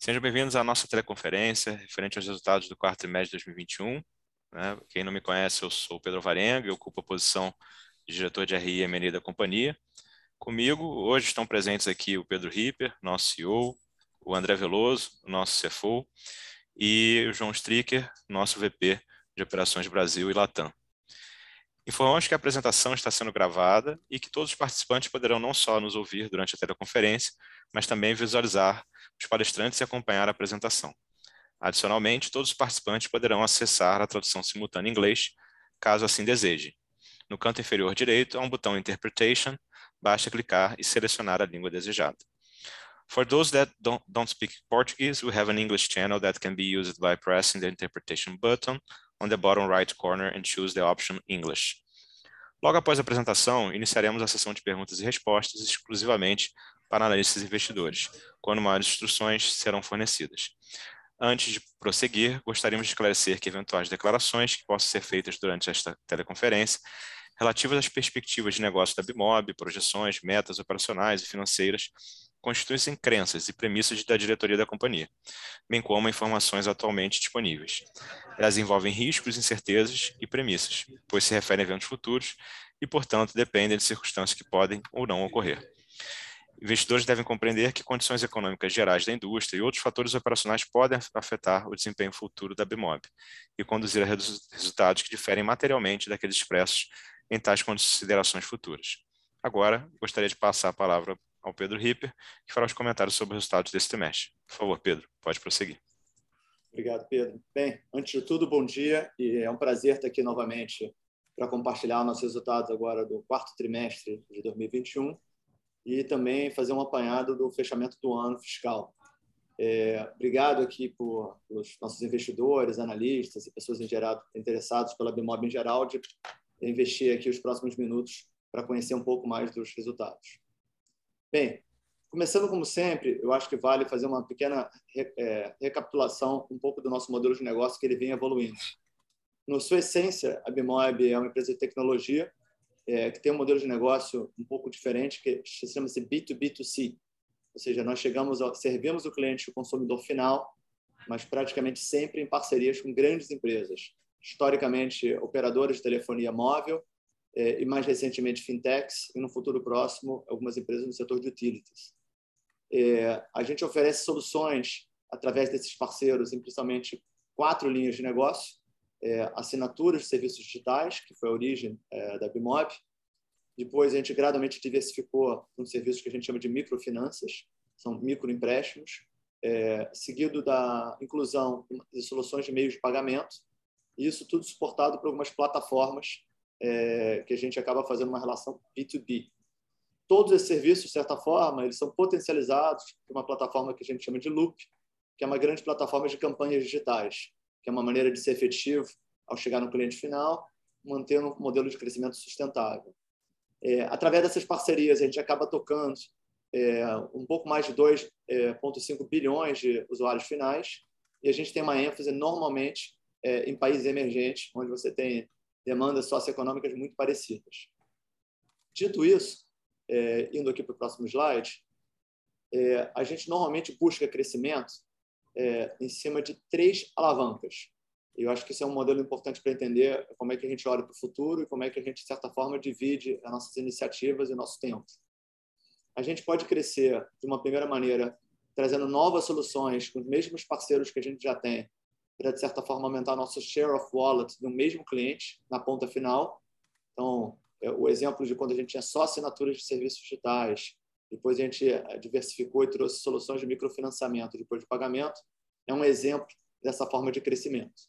Sejam bem-vindos à nossa teleconferência referente aos resultados do quarto trimestre de 2021. Né? Quem não me conhece, eu sou Pedro Varenga, eu ocupo a posição de diretor de RI e M&A da companhia. Comigo, hoje estão presentes aqui o Pedro Ripper, nosso CEO, o André Veloso, nosso CFO, e o João Stricker, nosso VP de Operações Brasil e Latam. Informamos que a apresentação está sendo gravada e que todos os participantes poderão não só nos ouvir durante a teleconferência, mas também visualizar os palestrantes acompanhar a apresentação. Adicionalmente, todos os participantes poderão acessar a tradução simultânea em inglês, caso assim desejem. No canto inferior direito há um botão Interpretation, basta clicar e selecionar a língua desejada. For those that don't, don't speak Portuguese, we have an English channel that can be used by pressing the interpretation button on the bottom right corner and choose the option English. Logo após a apresentação, iniciaremos a sessão de perguntas e respostas exclusivamente para analistas e investidores, quando maiores instruções serão fornecidas. Antes de prosseguir, gostaríamos de esclarecer que eventuais declarações que possam ser feitas durante esta teleconferência relativas às perspectivas de negócio da Bimob, projeções, metas operacionais e financeiras, constituem-se em crenças e premissas da diretoria da companhia, bem como informações atualmente disponíveis. Elas envolvem riscos, incertezas e premissas, pois se referem a eventos futuros e, portanto, dependem de circunstâncias que podem ou não ocorrer. Investidores devem compreender que condições econômicas gerais da indústria e outros fatores operacionais podem afetar o desempenho futuro da Bimob e conduzir a resultados que diferem materialmente daqueles expressos em tais considerações futuras. Agora, gostaria de passar a palavra ao Pedro Ripper, que fará os comentários sobre os resultados desse trimestre. Por favor, Pedro, pode prosseguir. Obrigado, Pedro. Bem, antes de tudo, bom dia e é um prazer estar aqui novamente para compartilhar nossos resultados agora do quarto trimestre de 2021 e também fazer um apanhado do fechamento do ano fiscal. É, obrigado aqui por, pelos nossos investidores, analistas e pessoas em geral interessados pela Bimob em geral de investir aqui os próximos minutos para conhecer um pouco mais dos resultados. Bem, começando como sempre, eu acho que vale fazer uma pequena é, recapitulação um pouco do nosso modelo de negócio que ele vem evoluindo. Na sua essência, a Bimob é uma empresa de tecnologia é, que tem um modelo de negócio um pouco diferente, que chama-se B2B2C. Ou seja, nós chegamos, a, servimos o cliente, o consumidor final, mas praticamente sempre em parcerias com grandes empresas. Historicamente, operadores de telefonia móvel e, mais recentemente, fintechs, e no futuro próximo, algumas empresas no setor de utilities. É, a gente oferece soluções através desses parceiros em principalmente quatro linhas de negócio é, assinaturas de serviços digitais, que foi a origem é, da Bimob. Depois, a gente gradualmente diversificou um serviço que a gente chama de microfinanças, são microempréstimos, é, seguido da inclusão de soluções de meios de pagamento, e isso tudo suportado por algumas plataformas é, que a gente acaba fazendo uma relação B2B. Todos esses serviços, de certa forma, eles são potencializados por uma plataforma que a gente chama de Loop, que é uma grande plataforma de campanhas digitais que é uma maneira de ser efetivo ao chegar no cliente final, mantendo um modelo de crescimento sustentável. É, através dessas parcerias, a gente acaba tocando é, um pouco mais de 2,5 é, bilhões de usuários finais, e a gente tem uma ênfase normalmente é, em países emergentes, onde você tem demandas socioeconômicas muito parecidas. Dito isso, é, indo aqui para o próximo slide, é, a gente normalmente busca crescimento é, em cima de três alavancas. Eu acho que isso é um modelo importante para entender como é que a gente olha para o futuro e como é que a gente, de certa forma, divide as nossas iniciativas e nosso tempo. A gente pode crescer de uma primeira maneira trazendo novas soluções com os mesmos parceiros que a gente já tem, para, de certa forma, aumentar nosso share of wallet do mesmo cliente na ponta final. Então, é o exemplo de quando a gente tinha só assinaturas de serviços digitais, depois a gente eh, diversificou e trouxe soluções de microfinanciamento depois de pagamento, é um exemplo dessa forma de crescimento.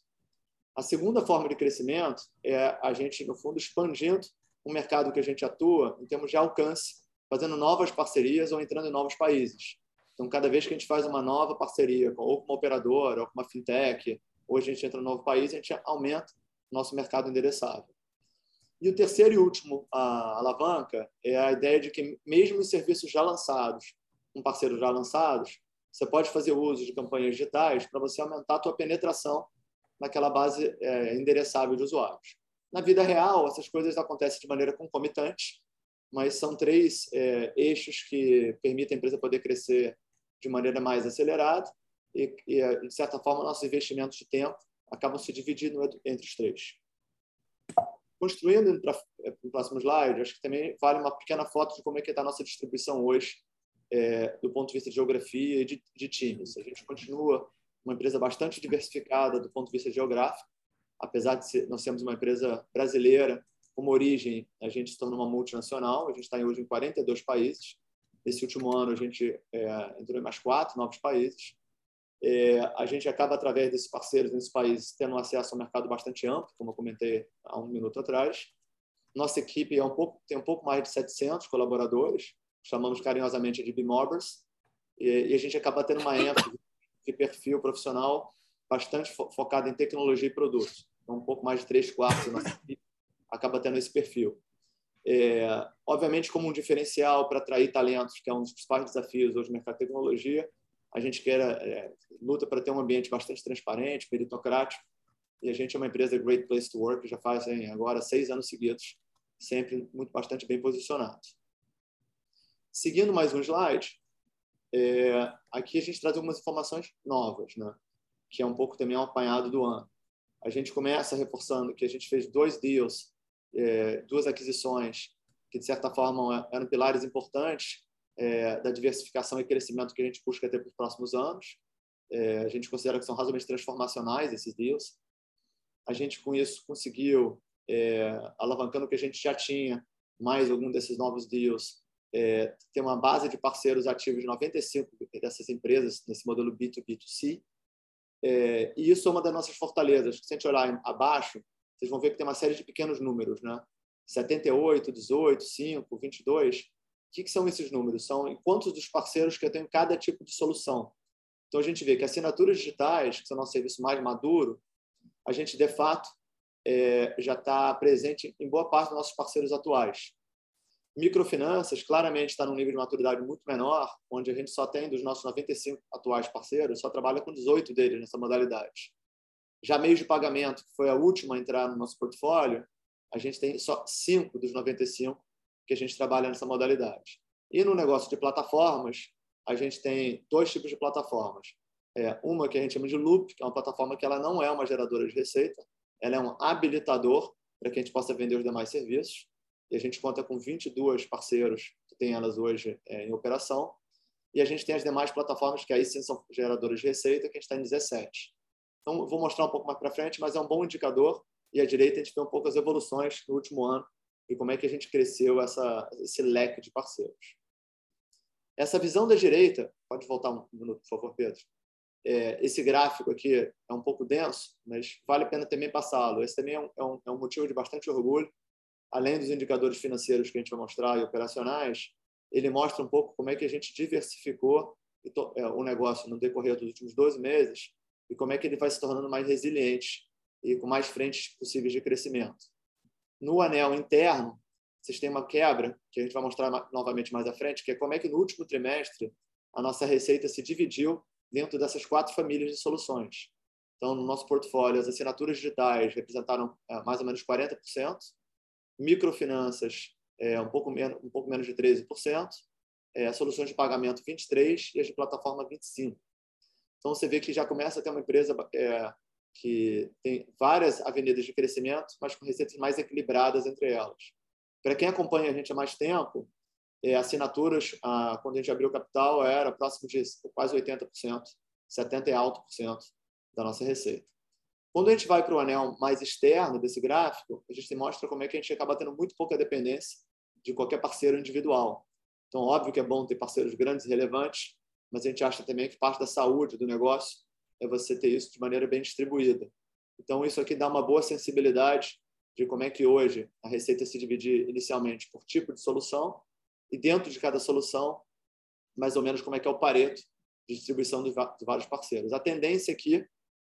A segunda forma de crescimento é a gente, no fundo, expandindo o mercado que a gente atua em termos de alcance, fazendo novas parcerias ou entrando em novos países. Então, cada vez que a gente faz uma nova parceria, ou com uma operadora, ou com uma fintech, ou a gente entra um novo país, a gente aumenta nosso mercado endereçável. E o terceiro e último a alavanca é a ideia de que, mesmo em serviços já lançados, com parceiros já lançados, você pode fazer uso de campanhas digitais para você aumentar a sua penetração naquela base é, endereçável de usuários. Na vida real, essas coisas acontecem de maneira concomitante, mas são três é, eixos que permitem a empresa poder crescer de maneira mais acelerada e, e, de certa forma, nossos investimentos de tempo acabam se dividindo entre os três. Construindo para o próximo slide, acho que também vale uma pequena foto de como é que está a nossa distribuição hoje, é, do ponto de vista de geografia e de, de times. A gente continua uma empresa bastante diversificada do ponto de vista geográfico, apesar de ser, nós sermos uma empresa brasileira, como origem, a gente se tornou uma multinacional, a gente está hoje em 42 países. Esse último ano, a gente é, entrou em mais quatro novos países. É, a gente acaba, através desses parceiros nesses países, tendo acesso ao mercado bastante amplo, como eu comentei há um minuto atrás. Nossa equipe é um pouco, tem um pouco mais de 700 colaboradores, chamamos carinhosamente de B-Mobbers, e, e, a gente acaba tendo uma ênfase de perfil profissional bastante fo focado em tecnologia e produtos. Então, um pouco mais de três quartos da nossa equipe acaba tendo esse perfil. É, obviamente, como um diferencial para atrair talentos, que é um dos principais desafios hoje no mercado de tecnologia, a gente quer, é, luta para ter um ambiente bastante transparente, meritocrático, e a gente é uma empresa Great Place to Work, já fazem agora seis anos seguidos, sempre muito bastante bem posicionado. Seguindo mais um slide, é, aqui a gente traz algumas informações novas, né? que é um pouco também um apanhado do ano. A gente começa reforçando que a gente fez dois deals, é, duas aquisições, que de certa forma eram pilares importantes é, da diversificação e crescimento que a gente busca ter para os próximos anos. É, a gente considera que são razoavelmente transformacionais esses deals. A gente, com isso, conseguiu, é, alavancando o que a gente já tinha, mais algum desses novos deals, é, ter uma base de parceiros ativos de 95 dessas empresas nesse modelo B2B2C. É, e isso é uma das nossas fortalezas. Se a gente olhar abaixo, vocês vão ver que tem uma série de pequenos números, né? 78, 18, 5, 22 o que, que são esses números? São quantos dos parceiros que eu tenho cada tipo de solução. Então, a gente vê que assinaturas digitais, que são nosso serviço mais maduro, a gente, de fato, é, já está presente em boa parte dos nossos parceiros atuais. Microfinanças, claramente, está num nível de maturidade muito menor, onde a gente só tem, dos nossos 95 atuais parceiros, só trabalha com 18 deles nessa modalidade. Já meios de pagamento, que foi a última a entrar no nosso portfólio, a gente tem só 5 dos 95 que a gente trabalha nessa modalidade. E no negócio de plataformas, a gente tem dois tipos de plataformas. É, uma que a gente chama de Loop, que é uma plataforma que ela não é uma geradora de receita, ela é um habilitador para que a gente possa vender os demais serviços. E a gente conta com 22 parceiros que têm elas hoje é, em operação. E a gente tem as demais plataformas que aí sim são geradoras de receita, que a gente está em 17. Então, vou mostrar um pouco mais para frente, mas é um bom indicador. E à direita a gente vê um pouco as evoluções no último ano e como é que a gente cresceu essa, esse leque de parceiros. Essa visão da direita, pode voltar um minuto, por favor, Pedro. É, esse gráfico aqui é um pouco denso, mas vale a pena também passá-lo. Esse também é um, é, um, é um, motivo de bastante orgulho. Além dos indicadores financeiros que a gente vai mostrar e operacionais, ele mostra um pouco como é que a gente diversificou é, o negócio no decorrer dos últimos 12 meses e como é que ele vai se tornando mais resiliente e com mais frentes possíveis de crescimento. No anel interno, vocês têm uma quebra, que a gente vai mostrar novamente mais à frente, que é como é que no último trimestre a nossa receita se dividiu dentro dessas quatro famílias de soluções. Então, no nosso portfólio, as assinaturas digitais representaram é, mais ou menos 40%, microfinanças é, um, pouco menos, um pouco menos de 13%, é, soluções de pagamento 23% e as de plataforma 25%. Então, você vê que já começa a ter uma empresa é, que tem várias avenidas de crescimento, mas com receitas mais equilibradas entre elas. Para quem acompanha a gente há mais tempo, é, assinaturas, ah, quando a gente abriu o capital, era próximo de quase 80%, 70% é alto por cento da nossa receita. Quando a gente vai para o anel mais externo desse gráfico, a gente mostra como é que a gente acaba tendo muito pouca dependência de qualquer parceiro individual. Então, óbvio que é bom ter parceiros grandes e relevantes, mas a gente acha também que parte da saúde do negócio é você ter isso de maneira bem distribuída. Então, isso aqui dá uma boa sensibilidade de como é que hoje a receita se divide inicialmente por tipo de solução e dentro de cada solução, mais ou menos como é que é o pareto de distribuição de vários parceiros. A tendência aqui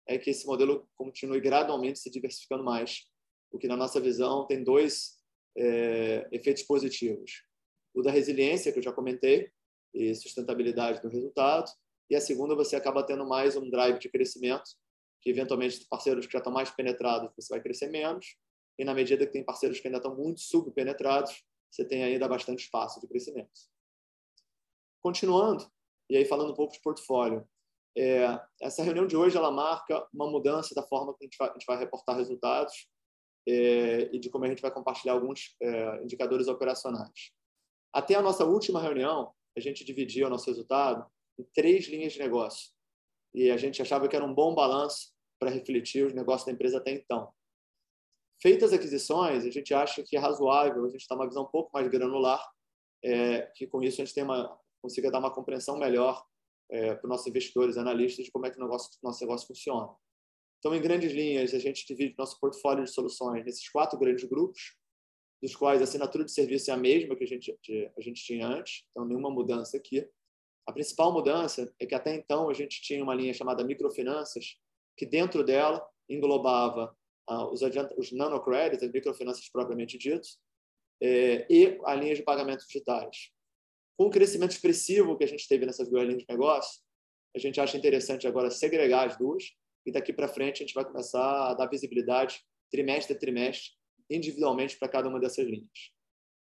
é que esse modelo continue gradualmente se diversificando mais, o que na nossa visão tem dois é, efeitos positivos. O da resiliência, que eu já comentei, e sustentabilidade do resultado, e a segunda, você acaba tendo mais um drive de crescimento, que eventualmente parceiros que já estão mais penetrados, você vai crescer menos, e na medida que tem parceiros que ainda estão muito subpenetrados, você tem ainda bastante espaço de crescimento. Continuando, e aí falando um pouco de portfólio, É, essa reunião de hoje ela marca uma mudança da forma que a gente vai, a gente vai reportar resultados é, e de como a gente vai compartilhar alguns é, indicadores operacionais. Até a nossa última reunião, a gente dividia o nosso resultado em três linhas de negócio. E a gente achava que era um bom balanço para refletir os negócios da empresa até então. Feitas as aquisições, a gente acha que é razoável a gente dar uma visão um pouco mais granular, é, que com isso a gente tem uma, consiga dar uma compreensão melhor é, para os nossos investidores, analistas, de como é que o nosso, nosso negócio funciona. Então, em grandes linhas, a gente divide nosso portfólio de soluções nesses quatro grandes grupos, dos quais a assinatura de serviço é a mesma que a gente, a gente tinha antes, então nenhuma mudança aqui. A principal mudança é que até então a gente tinha uma linha chamada microfinanças, que dentro dela englobava ah, os, os nanocredits, as microfinanças propriamente ditos, é, e a linha de pagamentos digitais. Com o crescimento expressivo que a gente teve nessas duas linhas de negócio, a gente acha interessante agora segregar as duas e daqui para frente a gente vai começar a dar visibilidade trimestre a trimestre, individualmente para cada uma dessas linhas.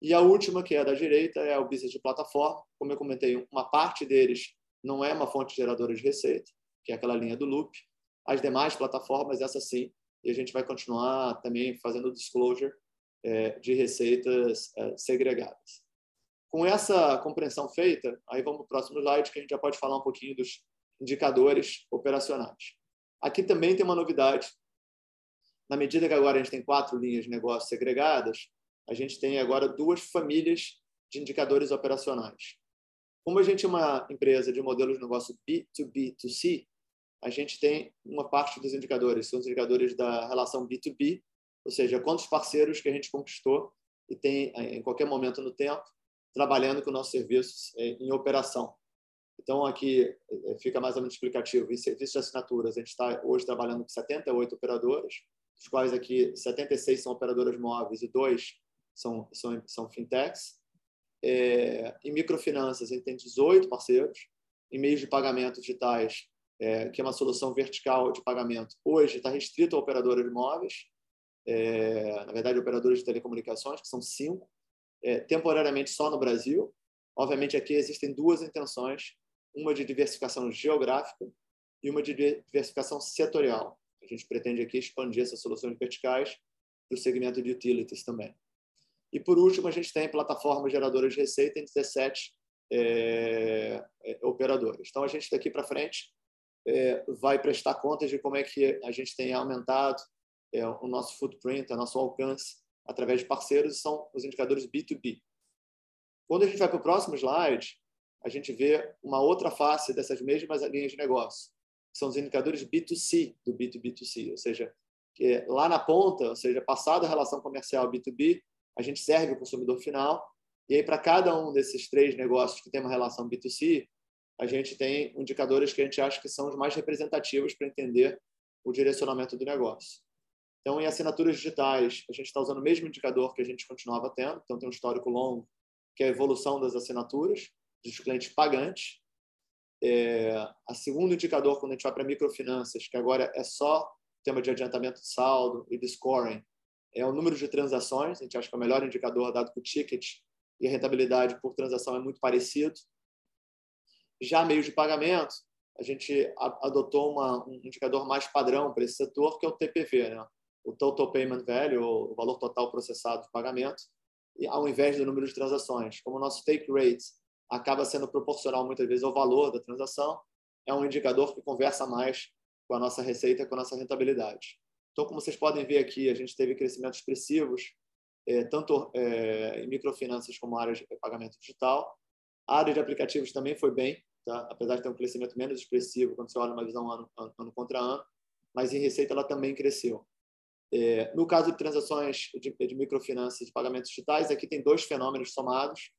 E a última, que é a da direita, é o business de plataforma. Como eu comentei, uma parte deles não é uma fonte geradora de receita, que é aquela linha do loop. As demais plataformas, essa sim, e a gente vai continuar também fazendo disclosure é, de receitas é, segregadas. Com essa compreensão feita, aí vamos para o próximo slide, que a gente já pode falar um pouquinho dos indicadores operacionais. Aqui também tem uma novidade. Na medida que agora a gente tem quatro linhas de negócio segregadas, a gente tem agora duas famílias de indicadores operacionais. Como a gente é uma empresa de modelos de negócio B2B2C, a gente tem uma parte dos indicadores, são os indicadores da relação B2B, ou seja, quantos parceiros que a gente conquistou e tem em qualquer momento no tempo trabalhando com nossos serviços é, em operação. Então, aqui é, fica mais ou menos explicativo. Em serviços de assinaturas, a gente está hoje trabalhando com 78 operadoras, dos quais aqui 76 são operadoras móveis e dois são, são, são fintechs. É, em microfinanças, a gente tem 18 parceiros. Em meios de pagamento digitais, é, que é uma solução vertical de pagamento, hoje está restrito a operadoras móveis, é, na verdade, operadoras de telecomunicações, que são cinco, é, temporariamente só no Brasil. Obviamente, aqui existem duas intenções uma de diversificação geográfica e uma de diversificação setorial. A gente pretende aqui expandir essas soluções verticais para o segmento de utilities também. E, por último, a gente tem plataformas geradoras de receita em 17 é, é. Então, a gente daqui para frente é, vai prestar contas de como é que a gente tem aumentado é, o nosso footprint, o nosso alcance através de parceiros, são os indicadores B2B. Quando a gente vai para o próximo slide, a gente vê uma outra face dessas mesmas linhas de negócio, são os indicadores B2C do B2B2C, ou seja, que lá na ponta, ou seja, passada a relação comercial B2B, a gente serve o consumidor final, e aí para cada um desses três negócios que tem uma relação B2C, a gente tem indicadores que a gente acha que são os mais representativos para entender o direcionamento do negócio. Então, em assinaturas digitais, a gente está usando o mesmo indicador que a gente continuava tendo, então tem um histórico longo, que é a evolução das assinaturas dos clientes pagantes. É, a segundo indicador, quando a gente vai para microfinanças, que agora é só tema de adiantamento de saldo e de scoring, é o número de transações. A gente acha que é o melhor indicador, dado que o ticket e a rentabilidade por transação é muito parecido. Já meio de pagamento, a gente adotou uma, um indicador mais padrão para esse setor, que é o TPV, né? o Total Payment Value, o valor total processado de pagamento, ao invés do número de transações. Como o nosso take rate acaba sendo proporcional muitas vezes ao valor da transação, é um indicador que conversa mais com a nossa receita, com a nossa rentabilidade. Então, como vocês podem ver aqui, a gente teve crescimentos expressivos, é, tanto é, em microfinanças como área de pagamento digital. A área de aplicativos também foi bem, tá? apesar de ter um crescimento menos expressivo quando você olha uma visão ano, ano, ano contra ano, mas em receita ela também cresceu. É, no caso de transações de, de microfinanças e pagamentos digitais, aqui tem dois fenômenos somados.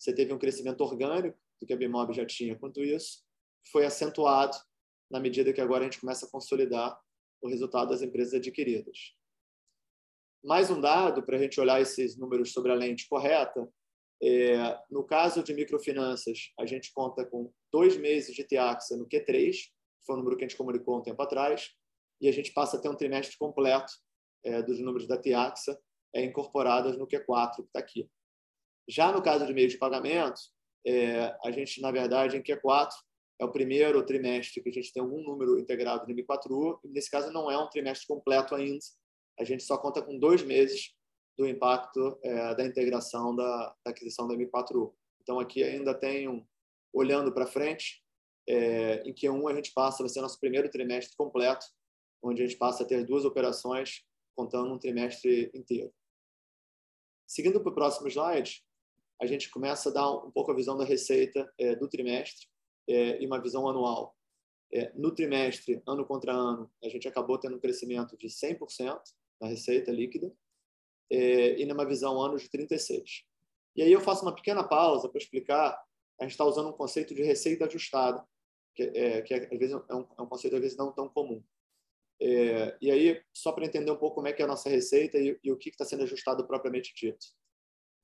Você teve um crescimento orgânico, do que a Bimob já tinha quanto isso, foi acentuado na medida que agora a gente começa a consolidar o resultado das empresas adquiridas. Mais um dado para a gente olhar esses números sobre a lente correta. É, no caso de microfinanças, a gente conta com dois meses de TEAXA no Q3, que foi o número que a gente comunicou um tempo atrás, e a gente passa a ter um trimestre completo é, dos números da Tiaxa é, incorporadas no Q4, que está aqui. Já no caso de meio de pagamento, é, a gente, na verdade, em Q4, é o primeiro trimestre que a gente tem algum número integrado no M4U. Nesse caso, não é um trimestre completo ainda. A gente só conta com dois meses do impacto é, da integração da, da, aquisição da M4U. Então, aqui ainda tem um, olhando para frente, é, em Q1 a gente passa, vai ser nosso primeiro trimestre completo, onde a gente passa a ter duas operações contando um trimestre inteiro. Seguindo para o próximo slide, a gente começa a dar um pouco a visão da receita é, do trimestre é, e uma visão anual. É, no trimestre, ano contra ano, a gente acabou tendo um crescimento de 100% na receita líquida é, e numa visão ano de 36%. E aí eu faço uma pequena pausa para explicar, a gente está usando um conceito de receita ajustada, que, é, que é, às vezes um, é um, conceito às vezes não tão comum. E aí, só para entender um pouco como é que é a nossa receita e, e o que está sendo ajustado propriamente dito.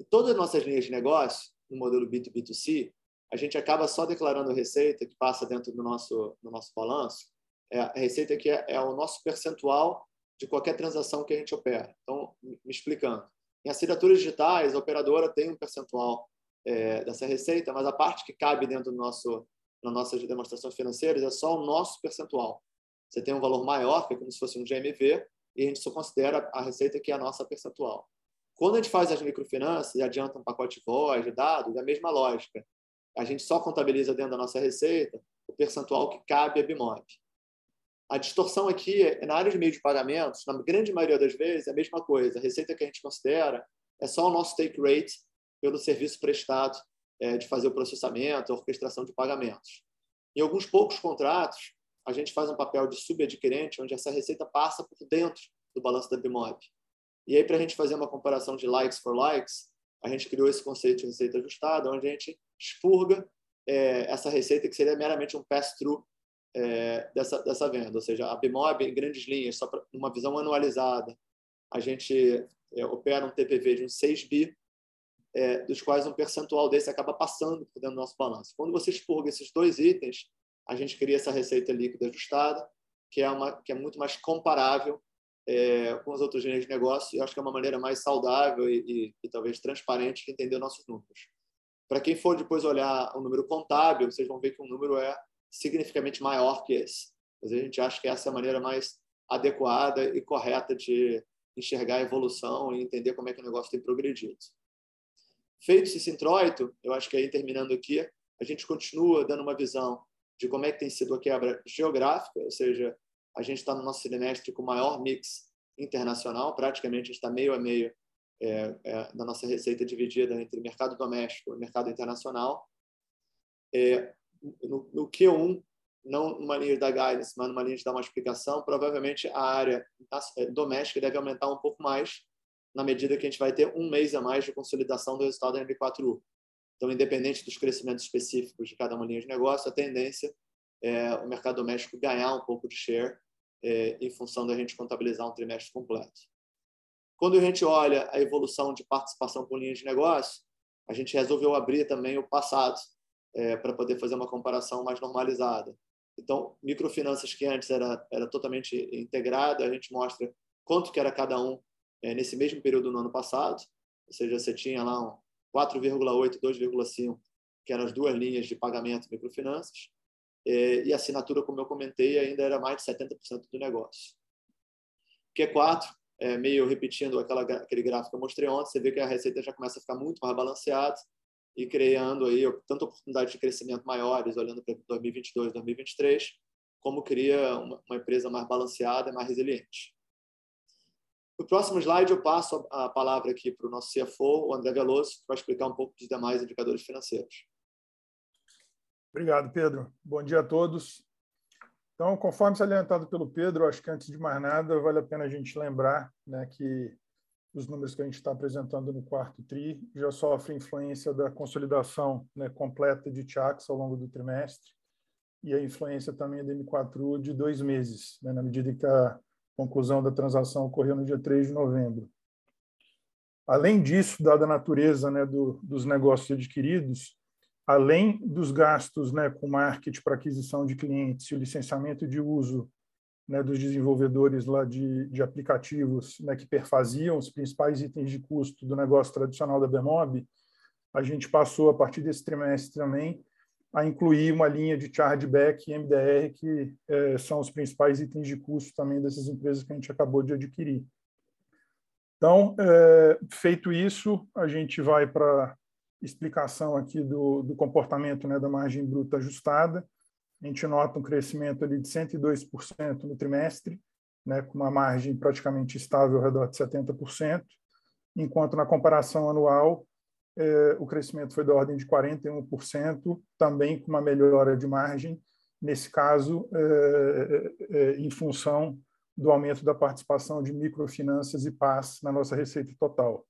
Todas as nossas linhas de negócio, no modelo B2B2C, a gente acaba só declarando receita que passa dentro do nosso, do nosso balanço. É, a receita que é, é, o nosso percentual de qualquer transação que a gente opera. Então, me explicando. Em assinaturas digitais, a operadora tem um percentual é, dessa receita, mas a parte que cabe dentro do nosso, nas nossas demonstrações financeiras é só o nosso percentual. Você tem um valor maior, que é como se fosse um GMV, e a gente só considera a receita que é a nossa percentual. Quando a gente faz as microfinanças e adianta um pacote de voz, de dados, é a mesma lógica a gente só contabiliza dentro da nossa receita o percentual que cabe a BIMOB. A distorção aqui é na área de meio de pagamentos, na grande maioria das vezes, é a mesma coisa. A receita que a gente considera é só o nosso take rate pelo serviço prestado é, de fazer o processamento, a orquestração de pagamentos. Em alguns poucos contratos, a gente faz um papel de subadquirente, onde essa receita passa por dentro do balanço da BIMOB. E aí, para a gente fazer uma comparação de likes for likes, a gente criou esse conceito de receita ajustada, onde a gente expurga é, essa receita que seria meramente um pass-through é, dessa, dessa venda. Ou seja, a Bimob, em grandes linhas, só para uma visão anualizada, a gente é, opera um TPV de uns 6 bi, é, dos quais um percentual desse acaba passando dentro do nosso balanço. Quando você expurga esses dois itens, a gente cria essa receita líquida ajustada, que é, uma, que é muito mais comparável é, com as outras linhas de negócio, e acho que é uma maneira mais saudável e, e, e talvez transparente de entender nossos números. Para quem for depois olhar o número contábil, vocês vão ver que o número é significativamente maior que esse. Mas a gente acha que essa é a maneira mais adequada e correta de enxergar a evolução e entender como é que o negócio tem progredido. Feito esse introito, eu acho que aí terminando aqui, a gente continua dando uma visão de como é que tem sido a quebra geográfica, ou seja, a gente está no nosso trimestre com o maior mix internacional, praticamente a gente está meio a meio é, é, da nossa receita dividida entre mercado doméstico e mercado internacional. É, no, no Q1, não numa linha da guidance, mas numa linha de dar uma explicação, provavelmente a área é, doméstica deve aumentar um pouco mais na medida que a gente vai ter um mês a mais de consolidação do resultado da MB4U. Então, independente dos crescimentos específicos de cada uma linha de negócio, a tendência é o mercado doméstico ganhar um pouco de share é, em função da gente contabilizar um trimestre completo. Quando a gente olha a evolução de participação por linha de negócio, a gente resolveu abrir também o passado é, para poder fazer uma comparação mais normalizada. Então, microfinanças que antes era, era totalmente integrada, a gente mostra quanto que era cada um é, nesse mesmo período no ano passado, ou seja, você tinha lá um 4,8, 2,5, que eram as duas linhas de pagamento microfinanças, e a assinatura, como eu comentei, ainda era mais de 70% do negócio. Q4, é, meio repetindo aquela, aquele gráfico que eu mostrei ontem, você vê que a receita já começa a ficar muito mais balanceada e criando aí tanto oportunidades de crescimento maiores, olhando para 2022, 2023, como cria uma, uma empresa mais balanceada e mais resiliente. No próximo slide, eu passo a palavra aqui para o nosso CFO, o André Veloso, que vai explicar um pouco dos demais indicadores financeiros. Obrigado, Pedro. Bom dia a todos. Então, conforme salientado pelo Pedro, acho que antes de mais nada, vale a pena a gente lembrar né, que os números que a gente está apresentando no quarto TRI já sofrem influência da consolidação né, completa de TIAX ao longo do trimestre e a influência também da M4U de dois meses, né, na medida que a conclusão da transação ocorreu no dia 3 de novembro. Além disso, dada a natureza né, do, dos negócios adquiridos, além dos gastos né, com marketing para aquisição de clientes e o licenciamento de uso né, dos desenvolvedores lá de, de aplicativos né, que perfaziam os principais itens de custo do negócio tradicional da Bemob, a gente passou, a partir desse trimestre também, a incluir uma linha de chargeback e MDR, que é, são os principais itens de custo também dessas empresas que a gente acabou de adquirir. Então, é, feito isso, a gente vai para explicação aqui do, do comportamento né, da margem bruta ajustada. A gente nota um crescimento ali de 102% no trimestre, né, com uma margem praticamente estável ao redor de 70%, enquanto na comparação anual é, o crescimento foi da ordem de 41%, também com uma melhora de margem, nesse caso, é, é, em função do aumento da participação de microfinanças e PAS na nossa receita total.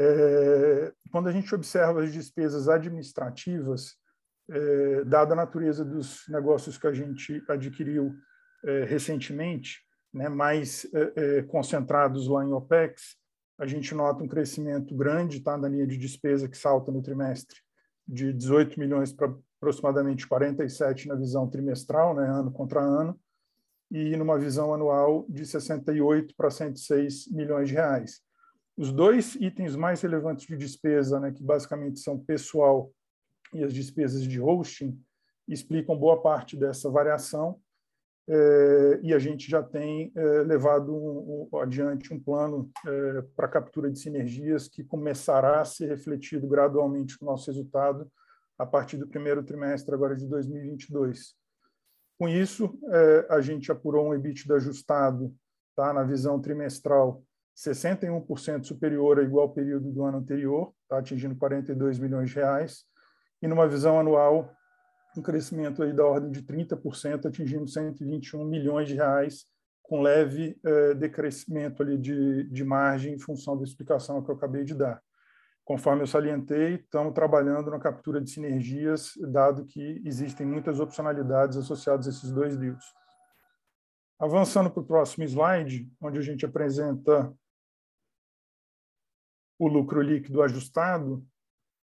É, quando a gente observa as despesas administrativas, é, dada a natureza dos negócios que a gente adquiriu é, recentemente, né, mais concentrados lá em OPEX, a gente nota um crescimento grande tá, na linha de despesa que salta no trimestre de 18 milhões para aproximadamente 47 na visão trimestral, né, ano contra ano, e numa visão anual de 68 para 106 milhões de reais. Os dois itens mais relevantes de despesa, né, que basicamente são pessoal e as despesas de hosting, explicam boa parte dessa variação. É, e a gente já tem é, levado um, um, adiante um plano é, para captura de sinergias que começará a ser refletido gradualmente no nosso resultado a partir do primeiro trimestre agora de 2022. Com isso, a gente apurou um EBITDA ajustado, tá, na visão trimestral, 61% superior ao igual período do ano anterior, tá, atingindo 42 milhões de reais, e numa visão anual, um crescimento aí da ordem de 30%, atingindo 121 milhões de reais, com leve é, decrescimento ali de, de margem em função da explicação que eu acabei de dar. Conforme eu salientei, estamos trabalhando na captura de sinergias, dado que existem muitas opcionalidades associadas a esses dois deals. Avançando para o próximo slide, onde a gente apresenta o lucro líquido ajustado,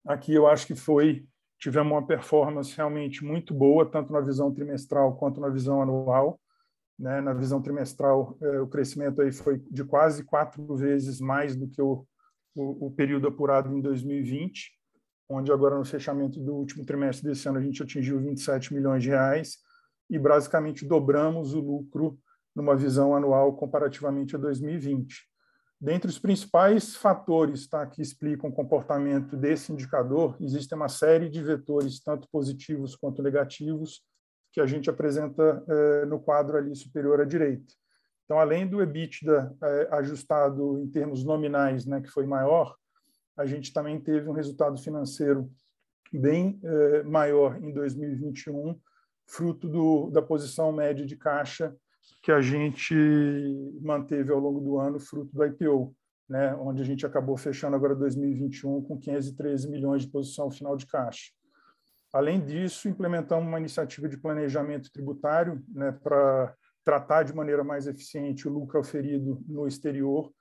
aqui eu acho que foi tivemos uma performance realmente muito boa, tanto na visão trimestral quanto na visão anual. Né? Na visão trimestral, eh, o crescimento aí foi de quase quatro vezes mais do que o o, o período apurado em 2020, onde agora no fechamento do último trimestre desse ano a gente atingiu 27 milhões de reais e basicamente dobramos o lucro numa visão anual comparativamente a 2020. Dentre os principais fatores tá, que explicam o comportamento desse indicador, existe uma série de vetores, tanto positivos quanto negativos, que a gente apresenta eh, no quadro ali superior à direita. Então, além do EBITDA é, ajustado em termos nominais, né, que foi maior, a gente também teve um resultado financeiro bem é, maior em 2021, fruto do, da posição média de caixa que a gente manteve ao longo do ano, fruto do IPO, né, onde a gente acabou fechando agora 2021 com 513 milhões de posição final de caixa. Além disso, implementamos uma iniciativa de planejamento tributário né, para tratar de maneira mais eficiente o lucro oferido no exterior,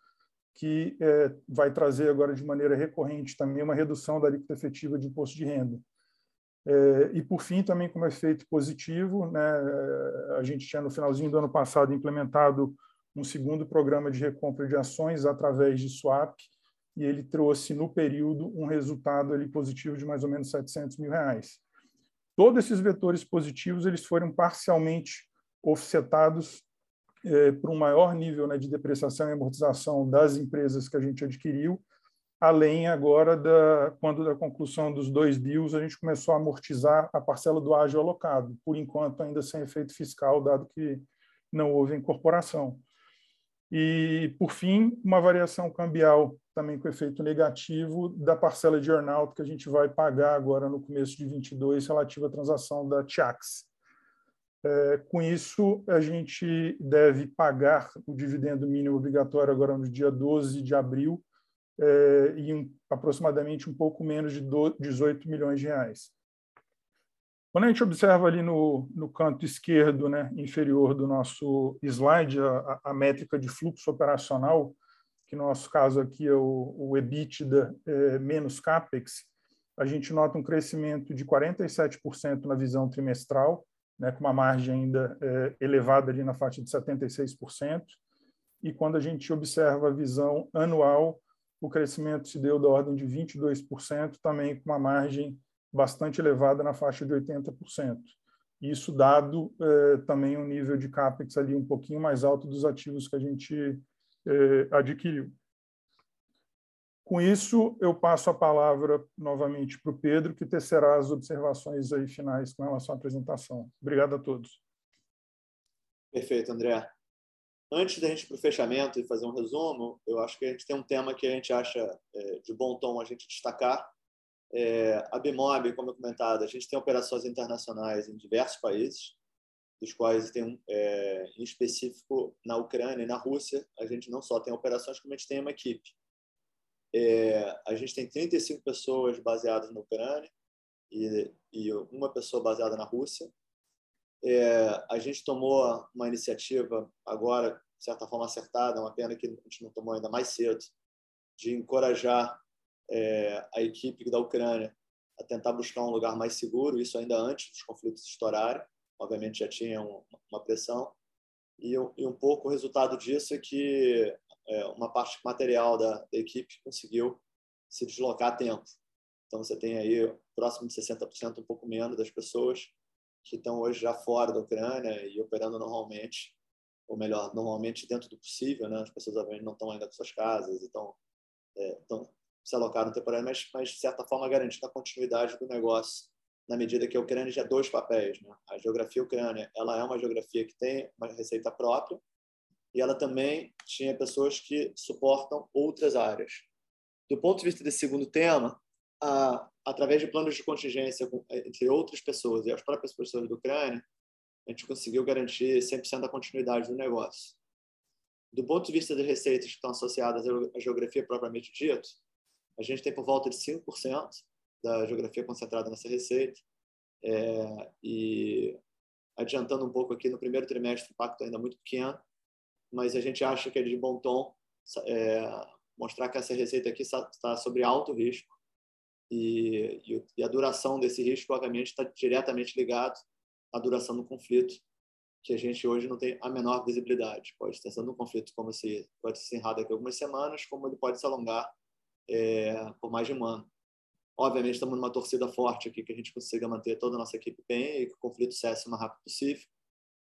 que é, vai trazer agora de maneira recorrente também uma redução da alíquota efetiva de imposto de renda. É, e, por fim, também como efeito positivo, né, a gente tinha no finalzinho do ano passado implementado um segundo programa de recompra de ações através de swap, e ele trouxe no período um resultado ali positivo de mais ou menos 700 mil reais. Todos esses vetores positivos eles foram parcialmente offsetados é, por um maior nível né, de depreciação e amortização das empresas que a gente adquiriu, além agora da quando da conclusão dos dois deals a gente começou a amortizar a parcela do ágio alocado, por enquanto ainda sem efeito fiscal, dado que não houve incorporação. E, por fim, uma variação cambial também com efeito negativo da parcela de earnout que a gente vai pagar agora no começo de 22 relativa à transação da Tiax. É, com isso, a gente deve pagar o dividendo mínimo obrigatório agora no dia 12 de abril, é, em aproximadamente um pouco menos de 18 milhões de reais. Quando a gente observa ali no, no canto esquerdo né, inferior do nosso slide, a, a, métrica de fluxo operacional, que no nosso caso aqui é o, o EBITDA é, menos CAPEX, a gente nota um crescimento de 47% na visão trimestral, né, com uma margem ainda é, elevada ali na faixa de 76%. E quando a gente observa a visão anual, o crescimento se deu da ordem de 22%, também com uma margem bastante elevada na faixa de 80%. Isso dado eh, também um nível de CAPEX ali um pouquinho mais alto dos ativos que a gente eh, adquiriu. Com isso, eu passo a palavra novamente para o Pedro, que tecerá as observações aí finais com relação à apresentação. Obrigado a todos. Perfeito, André. Antes da gente para o fechamento e fazer um resumo, eu acho que a gente tem um tema que a gente acha é, de bom tom a gente destacar, é, a Bimob, como eu comentado, a gente tem operações internacionais em diversos países, dos quais tem é, em específico na Ucrânia e na Rússia, a gente não só tem operações, como a gente tem uma equipe. É, a gente tem 35 pessoas baseadas na Ucrânia e, e uma pessoa baseada na Rússia. É, a gente tomou uma iniciativa agora, de certa forma acertada, é uma pena que a gente não tomou ainda mais cedo, de encorajar é, a equipe da Ucrânia a tentar buscar um lugar mais seguro, isso ainda antes dos conflitos estourarem. Obviamente já tinha uma pressão. E, e um pouco o resultado disso é que é, uma parte material da, da, equipe conseguiu se deslocar a tempo. Então você tem aí próximo de 60%, um pouco menos das pessoas que estão hoje já fora da Ucrânia e operando normalmente, ou melhor, normalmente dentro do possível, né? As pessoas obviamente não estão ainda com suas casas, então é, estão se alocaram temporariamente, mas, de certa forma, garantindo a continuidade do negócio, na medida que a Ucrânia já dois papéis. Né? A geografia ucrânia ela é uma geografia que tem uma receita própria e ela também tinha pessoas que suportam outras áreas. Do ponto de vista desse segundo tema, a, através de planos de contingência entre outras pessoas e as próprias pessoas da Ucrânia, a gente conseguiu garantir 100% da continuidade do negócio. Do ponto de vista das receitas que estão associadas à geografia propriamente dita, a gente tem por volta de 5% da geografia concentrada nessa receita. É, e adiantando um pouco aqui, no primeiro trimestre o impacto ainda é muito pequeno, mas a gente acha que é de bom tom é, mostrar que essa receita aqui está sobre alto risco e, e, a duração desse risco, obviamente, está diretamente ligado à duração do conflito, que a gente hoje não tem a menor visibilidade. Pode estar sendo um conflito como se pode se encerrar daqui a algumas semanas, como ele pode se alongar é, por mais de um ano. Obviamente, estamos numa torcida forte aqui que a gente consiga manter toda a nossa equipe bem e que o conflito cesse o mais rápido possível.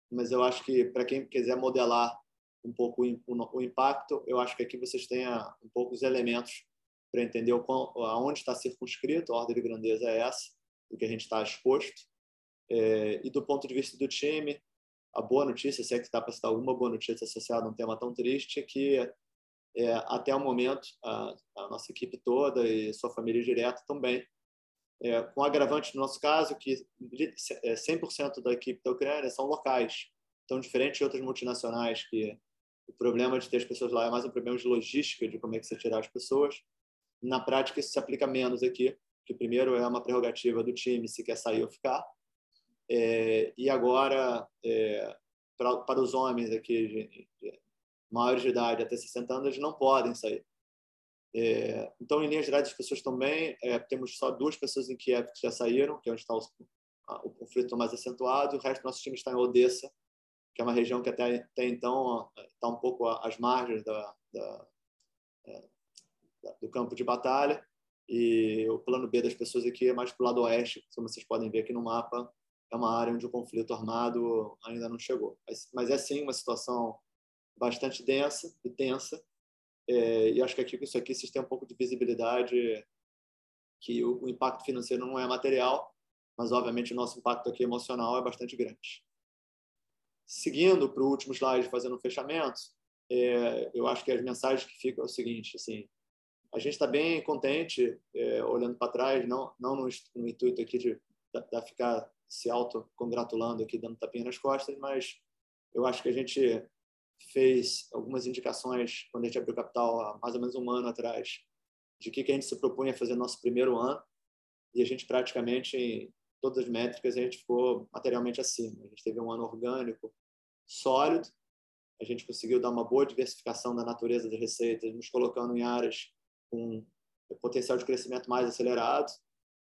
Mas eu acho que, para quem quiser modelar um pouco o, impacto, eu acho que aqui vocês têm um pouco os elementos para entender quão, aonde está circunscrito, a ordem de grandeza é essa, do que a gente está exposto. É, e do ponto de vista do time, a boa notícia, se é que dá para citar alguma boa notícia associada a um tema tão triste, é que é, até o momento, a, a, nossa equipe toda e sua família direta também. É, com agravante no nosso caso, que 100% é, da equipe da Ucrânia são locais. Então, diferente de outras multinacionais, que o problema de ter as pessoas lá é mais um problema de logística, de como é que você tirar as pessoas. Na prática, isso se aplica menos aqui, que primeiro é uma prerrogativa do time se quer sair ou ficar. É, e agora, é, para, para os homens aqui de, de, maiores de idade, até 60 anos, eles não podem sair. É, então, em linhas gerais, as pessoas também, é, temos só duas pessoas em Kiev que já saíram, que é onde está o, o conflito mais acentuado, e o resto do nosso time está em Odessa, que é uma região que até, até então está um pouco às margens da, da, é, do campo de batalha. E o plano B das pessoas aqui é mais para o lado oeste, como vocês podem ver aqui no mapa, é uma área onde o conflito armado ainda não chegou. Mas, é sim uma situação bastante densa e tensa. É, e acho que aqui com isso aqui vocês têm um pouco de visibilidade que o, o impacto financeiro não é material, mas obviamente o nosso impacto aqui emocional é bastante grande. Seguindo para o último slide, fazendo um fechamento, é, eu acho que as mensagens que ficam é o seguinte, assim, a gente está bem contente, é, olhando para trás, não, não no, no, intuito aqui de, de, de ficar se auto-congratulando aqui, dando tapinha nas costas, mas eu acho que a gente fez algumas indicações quando a gente abriu capital há mais ou menos um ano atrás de que, que a gente se propunha fazer no nosso primeiro ano e a gente praticamente em todas as métricas a gente ficou materialmente acima. A gente teve um ano orgânico sólido, a gente conseguiu dar uma boa diversificação da natureza das receitas, nos colocando em áreas com potencial de crescimento mais acelerado.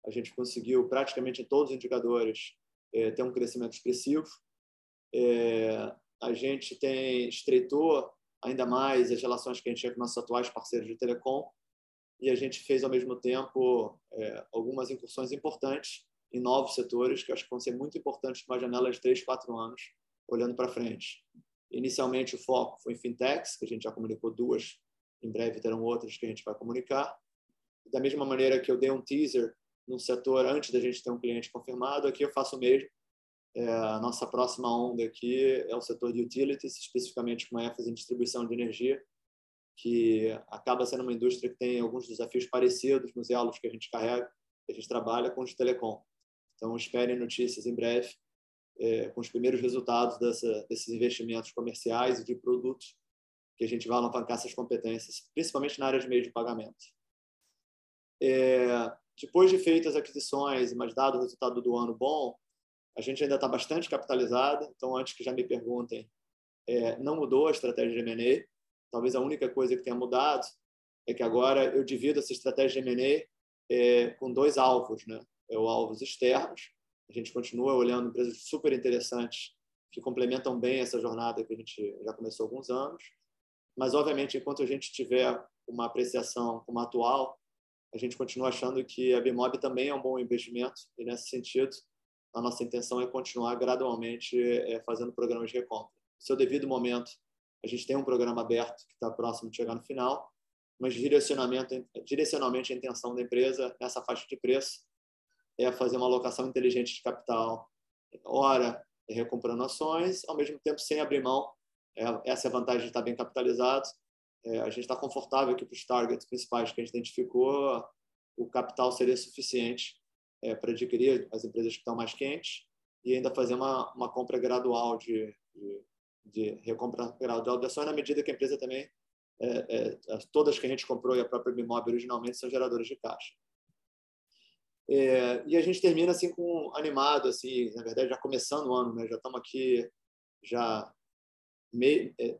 A gente conseguiu praticamente em todos os indicadores eh, ter um crescimento expressivo. É, a gente tem estreitou ainda mais as relações que a gente tinha com nossos atuais parceiros de telecom e a gente fez, ao mesmo tempo, é, algumas incursões importantes em novos setores, que acho que vão ser muito importantes para uma janela de 3, 4 anos, olhando para frente. Inicialmente, o foco foi em fintechs, que a gente já comunicou duas, em breve terão outras que a gente vai comunicar. Da mesma maneira que eu dei um teaser no setor antes da gente ter um cliente confirmado, aqui eu faço o mesmo. É, a nossa próxima onda aqui é o setor de utilities, especificamente com ênfase em distribuição de energia, que acaba sendo uma indústria que tem alguns desafios parecidos nos elos que a gente carrega, que a gente trabalha com os telecom. Então, esperem notícias em breve é, com os primeiros resultados dessa, desses investimentos comerciais e de produtos que a gente vai alavancar essas competências, principalmente na área de meio de pagamento. É, depois de feitas as aquisições, mas dado o resultado do ano bom, a gente ainda está bastante capitalizado. Então, antes que já me perguntem, é, não mudou a estratégia de M&A. Talvez a única coisa que tenha mudado é que agora eu divido essa estratégia de M&A é, com dois alvos, né? É o alvos externos. A gente continua olhando empresas super interessantes que complementam bem essa jornada que a gente já começou há alguns anos. Mas, obviamente, enquanto a gente tiver uma apreciação como atual, a gente continua achando que a Bimob também é um bom investimento e, nesse sentido, a nossa intenção é continuar gradualmente é, fazendo programas de recompra. No seu devido momento, a gente tem um programa aberto que está próximo de chegar no final, mas direcionamento, direcionalmente a intenção da empresa nessa faixa de preço é fazer uma alocação inteligente de capital, ora recomprando ações, ao mesmo tempo sem abrir mão. É, essa é a vantagem de estar bem capitalizado. É, a gente está confortável aqui para os targets principais que a gente identificou, o capital seria suficiente é, para adquirir as empresas que estão mais quentes e ainda fazer uma, uma compra gradual de, de de recompra gradual de ações na medida que a empresa também é, é, todas que a gente comprou e a própria Bimob originalmente são geradoras de caixa. É, e a gente termina assim com animado assim, na verdade já começando o ano, né? Já estamos aqui já meio, é,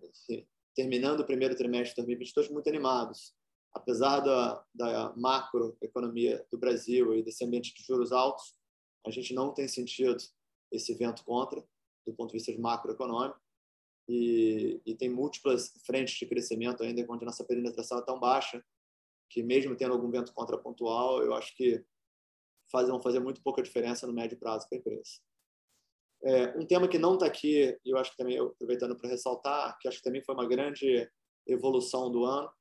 terminando o primeiro trimestre de 2022 muito animados. Apesar da, da macroeconomia do Brasil e desse ambiente de juros altos, a gente não tem sentido esse vento contra do ponto de vista de macroeconômico e, e tem múltiplas frentes de crescimento ainda, onde a nossa penetração é tão baixa que mesmo tendo algum vento contrapontual, eu acho que faz, vão fazer muito pouca diferença no médio prazo para a empresa. É, um tema que não está aqui, e eu acho que também, aproveitando para ressaltar, que acho que também foi uma grande evolução do ano,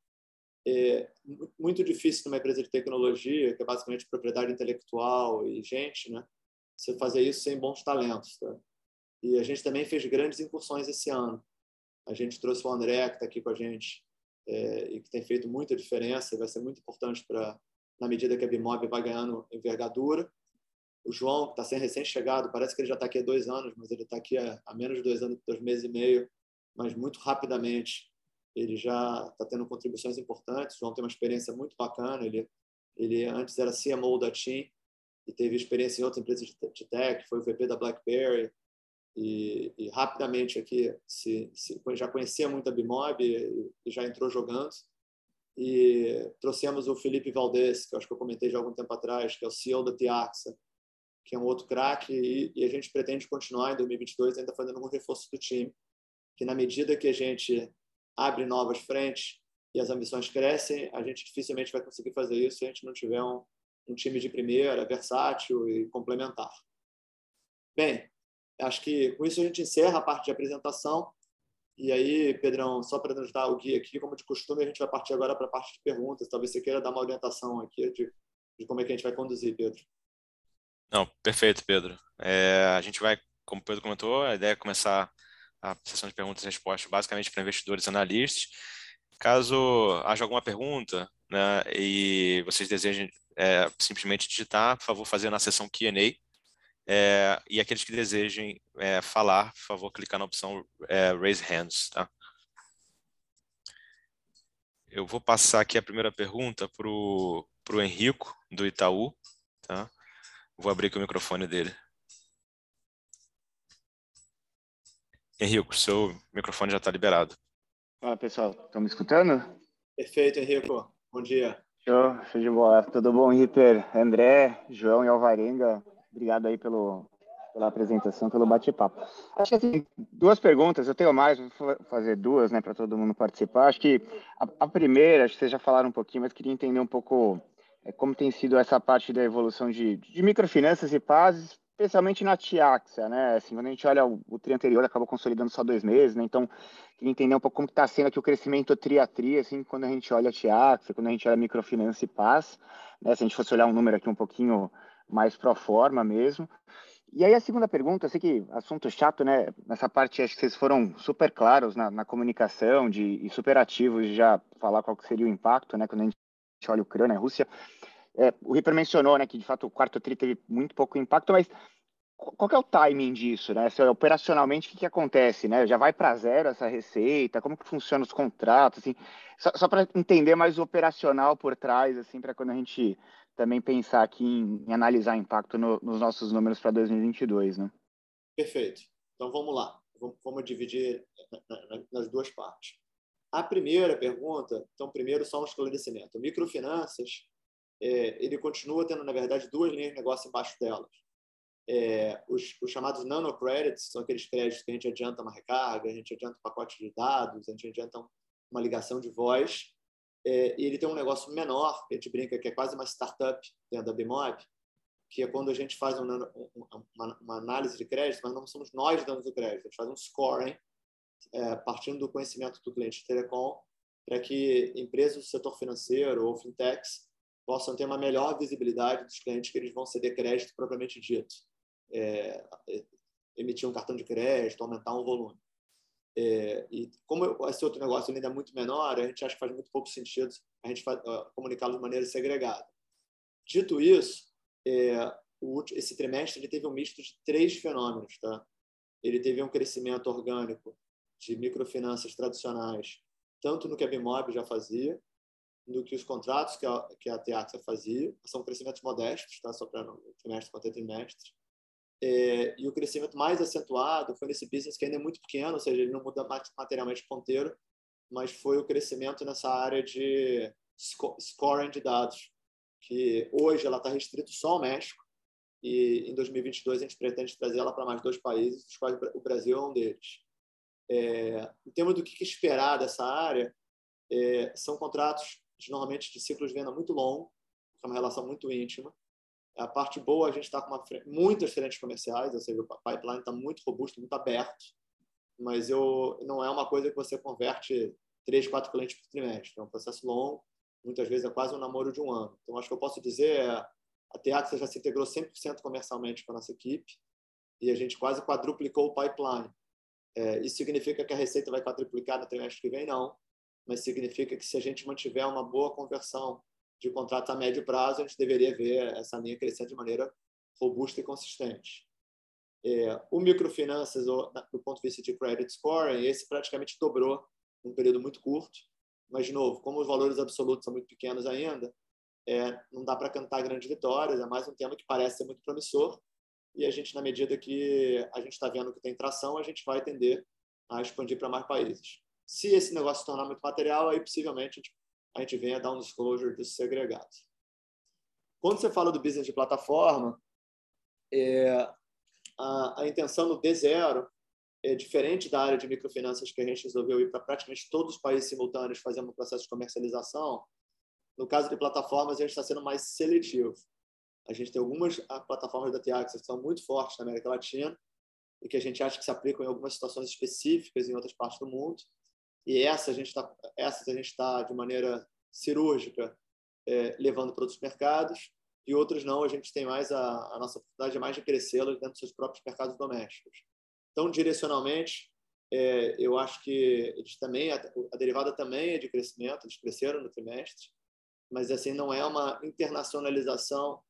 é muito difícil numa empresa de tecnologia, que é basicamente propriedade intelectual e gente, né? Você fazer isso sem bons talentos, tá? E a gente também fez grandes incursões esse ano. A gente trouxe o André, que está aqui com a gente, é, e que tem feito muita diferença, vai ser muito importante para na medida que a Bimob vai ganhando envergadura. O João, que está sendo recém-chegado, parece que ele já está aqui há dois anos, mas ele está aqui há, há, menos de dois anos, dois meses e meio, mas muito rapidamente ele já está tendo contribuições importantes. O João tem uma experiência muito bacana, ele, ele antes era CMO da TIM e teve experiência em outras empresas de tech, foi o VP da BlackBerry, e, e rapidamente aqui se, se, já conhecia muito a Bimob e, e, já entrou jogando. E trouxemos o Felipe Valdez, que eu acho que eu comentei já algum tempo atrás, que é o CEO da Tiaxa, que é um outro craque, e, a gente pretende continuar em 2022 ainda fazendo um reforço do time, que na medida que a gente abre novas frentes e as ambições crescem, a gente dificilmente vai conseguir fazer isso se a gente não tiver um, um time de primeira, versátil e complementar. Bem, Acho que com isso a gente encerra a parte de apresentação. E aí, Pedrão, só para nos dar o guia aqui, como de costume, a gente vai partir agora para a parte de perguntas. Talvez você queira dar uma orientação aqui de, de como é que a gente vai conduzir, Pedro. Não, perfeito, Pedro. É, a gente vai, como o Pedro comentou, a ideia é começar a sessão de perguntas e respostas basicamente para investidores e analistas. Caso haja alguma pergunta né, e vocês desejem é, simplesmente digitar, por favor, fazer na sessão Q&A é, e aqueles que desejem é, falar, por favor, clicar na opção é, Raise Hands. Tá? Eu vou passar aqui a primeira pergunta para o Henrico, do Itaú. Tá? Vou abrir aqui o microfone dele. Henrico, seu microfone já está liberado. Fala pessoal, estão me escutando? Perfeito, Henrico. Bom dia. Show, show de bola. Tudo bom, Ripper? André, João e Alvarenga, Obrigado aí pelo, pela apresentação, pelo bate-papo. Acho que assim, duas perguntas, eu tenho mais, vou fazer duas, né, para todo mundo participar. Acho que a, a, primeira, acho que vocês já falaram um pouquinho, mas queria entender um pouco como tem sido essa parte da evolução de, de microfinanças e pazes, especialmente na Tiaxa, né? Assim, quando a gente olha o, o tri anterior, acabou consolidando só dois meses, né? Então, queria entender um pouco como está sendo aqui o crescimento tri a tri, assim, quando a gente olha a Tiaxa, quando a gente olha a microfinança e paz, né? Se a gente fosse olhar um número aqui um pouquinho mais pro forma mesmo. E aí a segunda pergunta, eu sei que assunto chato, né? Nessa parte acho que vocês foram super claros na, na comunicação de, e super ativos de já falar qual seria o impacto, né? Quando a gente olha Ucrânia, Rússia. É, o Ripper mencionou, né, que de fato o quarto tri teve muito pouco impacto, mas qual é o timing disso, né? Se, operacionalmente, o que, que acontece, né? Já vai para zero essa receita? Como que funciona os contratos? Assim, só, só para entender mais o operacional por trás, assim, para quando a gente também pensar aqui em, em analisar impacto no, nos nossos números para 2022, né? Perfeito. Então vamos lá. Vamos, vamos dividir nas duas partes. A primeira pergunta, então primeiro só um esclarecimento. Microfinanças, é, ele continua tendo na verdade duas linhas de negócio embaixo delas. É, os, os, chamados nanocredits são aqueles créditos que a gente adianta uma recarga, a gente adianta um pacote de dados, a gente adianta uma ligação de voz é, e ele tem um negócio menor, que a gente brinca que é quase uma startup dentro da Bimob, que é quando a gente faz um, uma, uma, análise de crédito, mas não somos nós dando o crédito, a gente faz um scoring, é, partindo do conhecimento do cliente de telecom, para que empresas do setor financeiro ou fintechs possam ter uma melhor visibilidade dos clientes que eles vão ceder crédito propriamente dito. É, emitir um cartão de crédito, aumentar um volume. É, e como esse outro negócio ainda é muito menor, a gente acha que faz muito pouco sentido a gente uh, comunicá-lo de maneira segregada. Dito isso, é, o, esse trimestre ele teve um misto de três fenômenos. Tá? Ele teve um crescimento orgânico de microfinanças tradicionais, tanto no que a Bimob já fazia, no que os contratos que a, que a fazia, são crescimentos modestos, tá? só para trimestre contra trimestre, é, e o crescimento mais acentuado foi nesse business que ainda é muito pequeno, ou seja, ele não muda materialmente ponteiro, mas foi o crescimento nessa área de scoring de dados, que hoje ela está restrito só ao México, e em 2022 a gente pretende trazer ela para mais dois países, dos quais o Brasil é um deles. É, em termos do que esperar dessa área, é, são contratos de, normalmente de ciclos de venda muito longo, é uma relação muito íntima, a parte boa, a gente está com uma, muitas frentes comerciais, ou seja, o pipeline está muito robusto, muito aberto, mas eu, não é uma coisa que você converte três, quatro clientes por trimestre. É um processo longo, muitas vezes é quase um namoro de um ano. Então, acho que eu posso dizer é a Teatro já se integrou 100% comercialmente com a nossa equipe e a gente quase quadruplicou o pipeline. É, isso significa que a receita vai quadruplicar no trimestre que vem? Não. Mas significa que se a gente mantiver uma boa conversão de contrato a médio prazo, a gente deveria ver essa linha crescendo de maneira robusta e consistente. É, o microfinanças, do ponto de vista de credit scoring, esse praticamente dobrou num período muito curto. Mas, de novo, como os valores absolutos são muito pequenos ainda, é, não dá para cantar grandes vitórias. É mais um tema que parece ser muito promissor. E a gente, na medida que a gente está vendo que tem tração, a gente vai tender a expandir para mais países. Se esse negócio se tornar muito material, aí possivelmente a gente a gente vem a dar um disclosure dos segregados. Quando você fala do business de plataforma, é, a, a, intenção do D0 é diferente da área de microfinanças que a gente resolveu ir para praticamente todos os países simultâneos fazendo um processo de comercialização. No caso de plataformas, a gente está sendo mais seletivo. A gente tem algumas plataformas da Tiax que são muito fortes na América Latina e que a gente acha que se aplicam em algumas situações específicas em outras partes do mundo. E essa a gente está essas a gente está de maneira cirúrgica é, levando para outros mercados e outras não a gente tem mais a, a nossa oportunidade é mais de crescê-las dentro dos seus próprios mercados domésticos. Então direcionalmente é, eu acho que eles também a, a, derivada também é de crescimento eles cresceram no trimestre mas assim não é uma internacionalização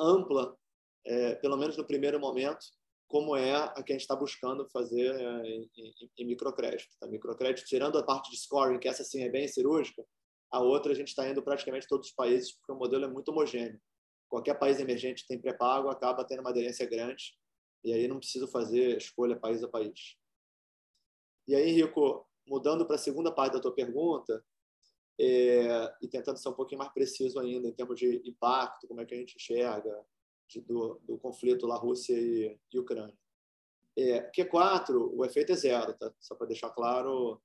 ampla é, pelo menos no primeiro momento como é a que a gente está buscando fazer é, em, em, em microcrédito. Tá? Microcrédito, tirando a parte de scoring, que essa sim é bem cirúrgica, a outra a gente está indo praticamente todos os países, porque o modelo é muito homogêneo. Qualquer país emergente tem pré-pago, acaba tendo uma aderência grande, e aí não preciso fazer escolha país a país. E aí, Rico, mudando para a segunda parte da tua pergunta, é, e tentando ser um pouquinho mais preciso ainda em termos de impacto, como é que a gente enxerga de, do, do, conflito lá Rússia e, e Ucrânia. É, Q4, o efeito é zero, tá? só para deixar claro,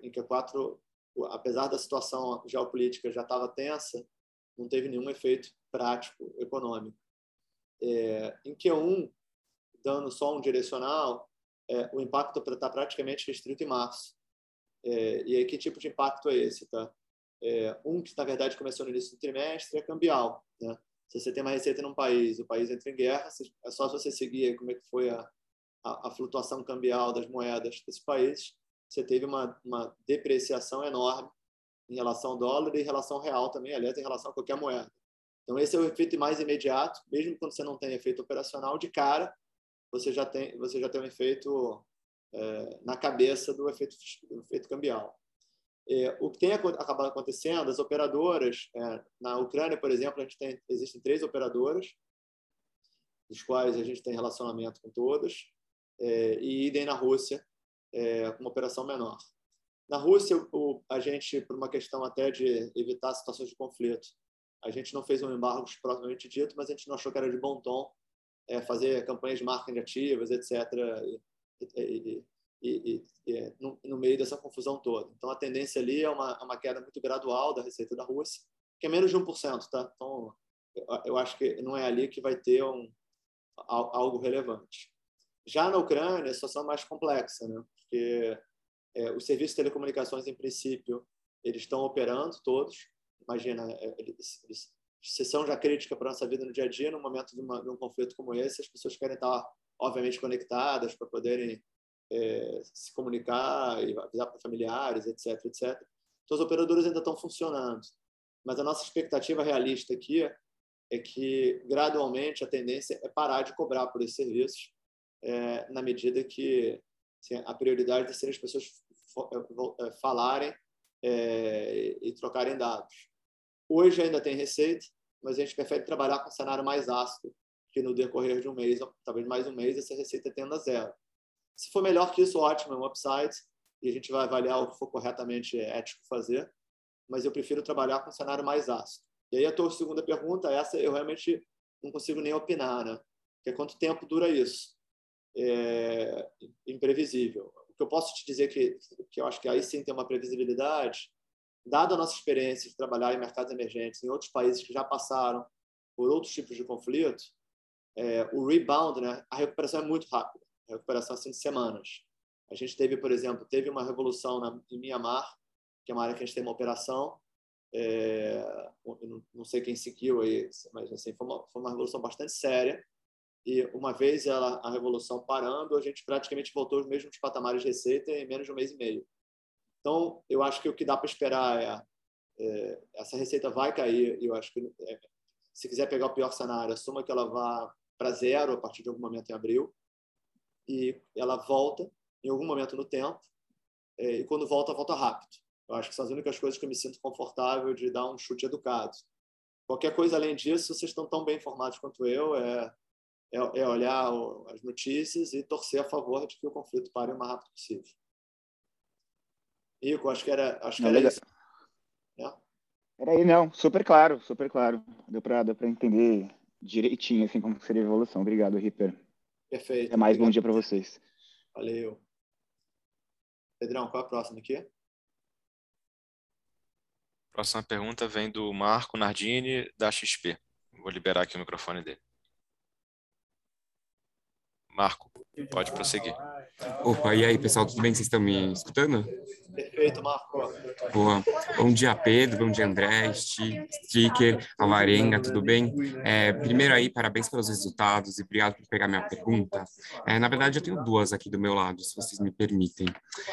em Q4, apesar da situação geopolítica já estava tensa, não teve nenhum efeito prático econômico. É, em Q1, dando só um direcional, é, o impacto está praticamente restrito em março. É, e aí, que tipo de impacto é esse? Tá? É, um que, na verdade, começou no início do trimestre é cambial. Né? Se você tem uma receita num país, o país entra em guerra, é só você seguir como é que foi a, a, a flutuação cambial das moedas desse país, você teve uma, uma depreciação enorme em relação ao dólar e em relação ao real também, aliás, em relação a qualquer moeda. Então, esse é o efeito mais imediato, mesmo quando você não tem efeito operacional, de cara, você já tem, você já tem um efeito é, na cabeça do efeito, do efeito cambial. É, o que tem acabado acontecendo, as operadoras, é, na Ucrânia, por exemplo, a gente tem, existem três operadoras, dos quais a gente tem relacionamento com todas, é, e idem na Rússia, é, com uma operação menor. Na Rússia, o, a gente, por uma questão até de evitar situações de conflito, a gente não fez um embargo propriamente dito, mas a gente não achou que era de bom tom é, fazer campanhas de marketing ativas, etc., e, e, e, e no, no, meio dessa confusão toda. Então, a tendência ali é uma, uma queda muito gradual da receita da Rússia, que é menos de 1%. Tá? Então, eu, acho que não é ali que vai ter um, algo relevante. Já na Ucrânia, a situação é mais complexa, né? porque é, os serviços de telecomunicações, em princípio, eles estão operando todos. Imagina, é, eles, eles, já crítica para a nossa vida no dia a dia, no momento de, uma, de um conflito como esse, as pessoas querem estar, obviamente, conectadas para poderem é, se comunicar e avisar para familiares, etc, etc. Então, os operadores ainda estão funcionando. Mas a nossa expectativa realista aqui é que, gradualmente, a tendência é parar de cobrar por esses serviços, é, na medida que assim, a prioridade é ser as pessoas é, falarem é, e trocarem dados. Hoje ainda tem receita, mas a gente prefere trabalhar com um cenário mais ácido, que no decorrer de um mês, talvez mais um mês, essa receita tenda a zero. Se for melhor que isso, ótimo, é um upside, e a gente vai avaliar o que for corretamente ético fazer, mas eu prefiro trabalhar com um cenário mais ácido. E aí a tua segunda pergunta, essa eu realmente não consigo nem opinar, né? Que é quanto tempo dura isso? É imprevisível. O que eu posso te dizer que, que eu acho que aí sim tem uma previsibilidade, dada a nossa experiência de trabalhar em mercados emergentes em outros países que já passaram por outros tipos de conflito, é, o rebound, né, a recuperação é muito rápida, recuperação assim de semanas. A gente teve, por exemplo, teve uma revolução na, em Myanmar, que é uma área que a gente tem uma operação, é, não, não, sei quem seguiu aí, mas assim, foi uma, foi uma revolução bastante séria, e uma vez ela, a revolução parando, a gente praticamente voltou aos mesmos patamares de receita em menos de um mês e meio. Então, eu acho que o que dá para esperar é, é, essa receita vai cair. Eu acho que é, se quiser pegar o pior cenário, assuma que ela vá para zero a partir de algum momento em abril e ela volta em algum momento no tempo. É, e quando volta, volta rápido. Eu acho que são as únicas coisas que eu me sinto confortável de dar um chute educado. Qualquer coisa além disso, vocês estão tão bem informados quanto eu, é, é, é olhar o, as notícias e torcer a favor de que o conflito pare o mais rápido possível. Rico, acho que era, acho que era isso. É. Era aí, não, super claro, super claro. Deu para entender direitinho assim como seria a evolução. Obrigado, Ripper. Perfeito. É mais obrigado. bom dia para vocês. Valeu. Pedrão, qual é a próxima aqui? Próxima pergunta vem do Marco Nardini, da XP. Vou liberar aqui o microfone dele. Marco, pode prosseguir. Opa, e aí, pessoal, tudo bem? Vocês estão me escutando? Perfeito, Marco. Boa. Bom dia, Pedro. Bom dia, André, Sticker, Avarenga, tudo bem? É, primeiro aí, parabéns pelos resultados e obrigado por pegar minha pergunta. É, na verdade, eu tenho duas aqui do meu lado, se vocês me permitem.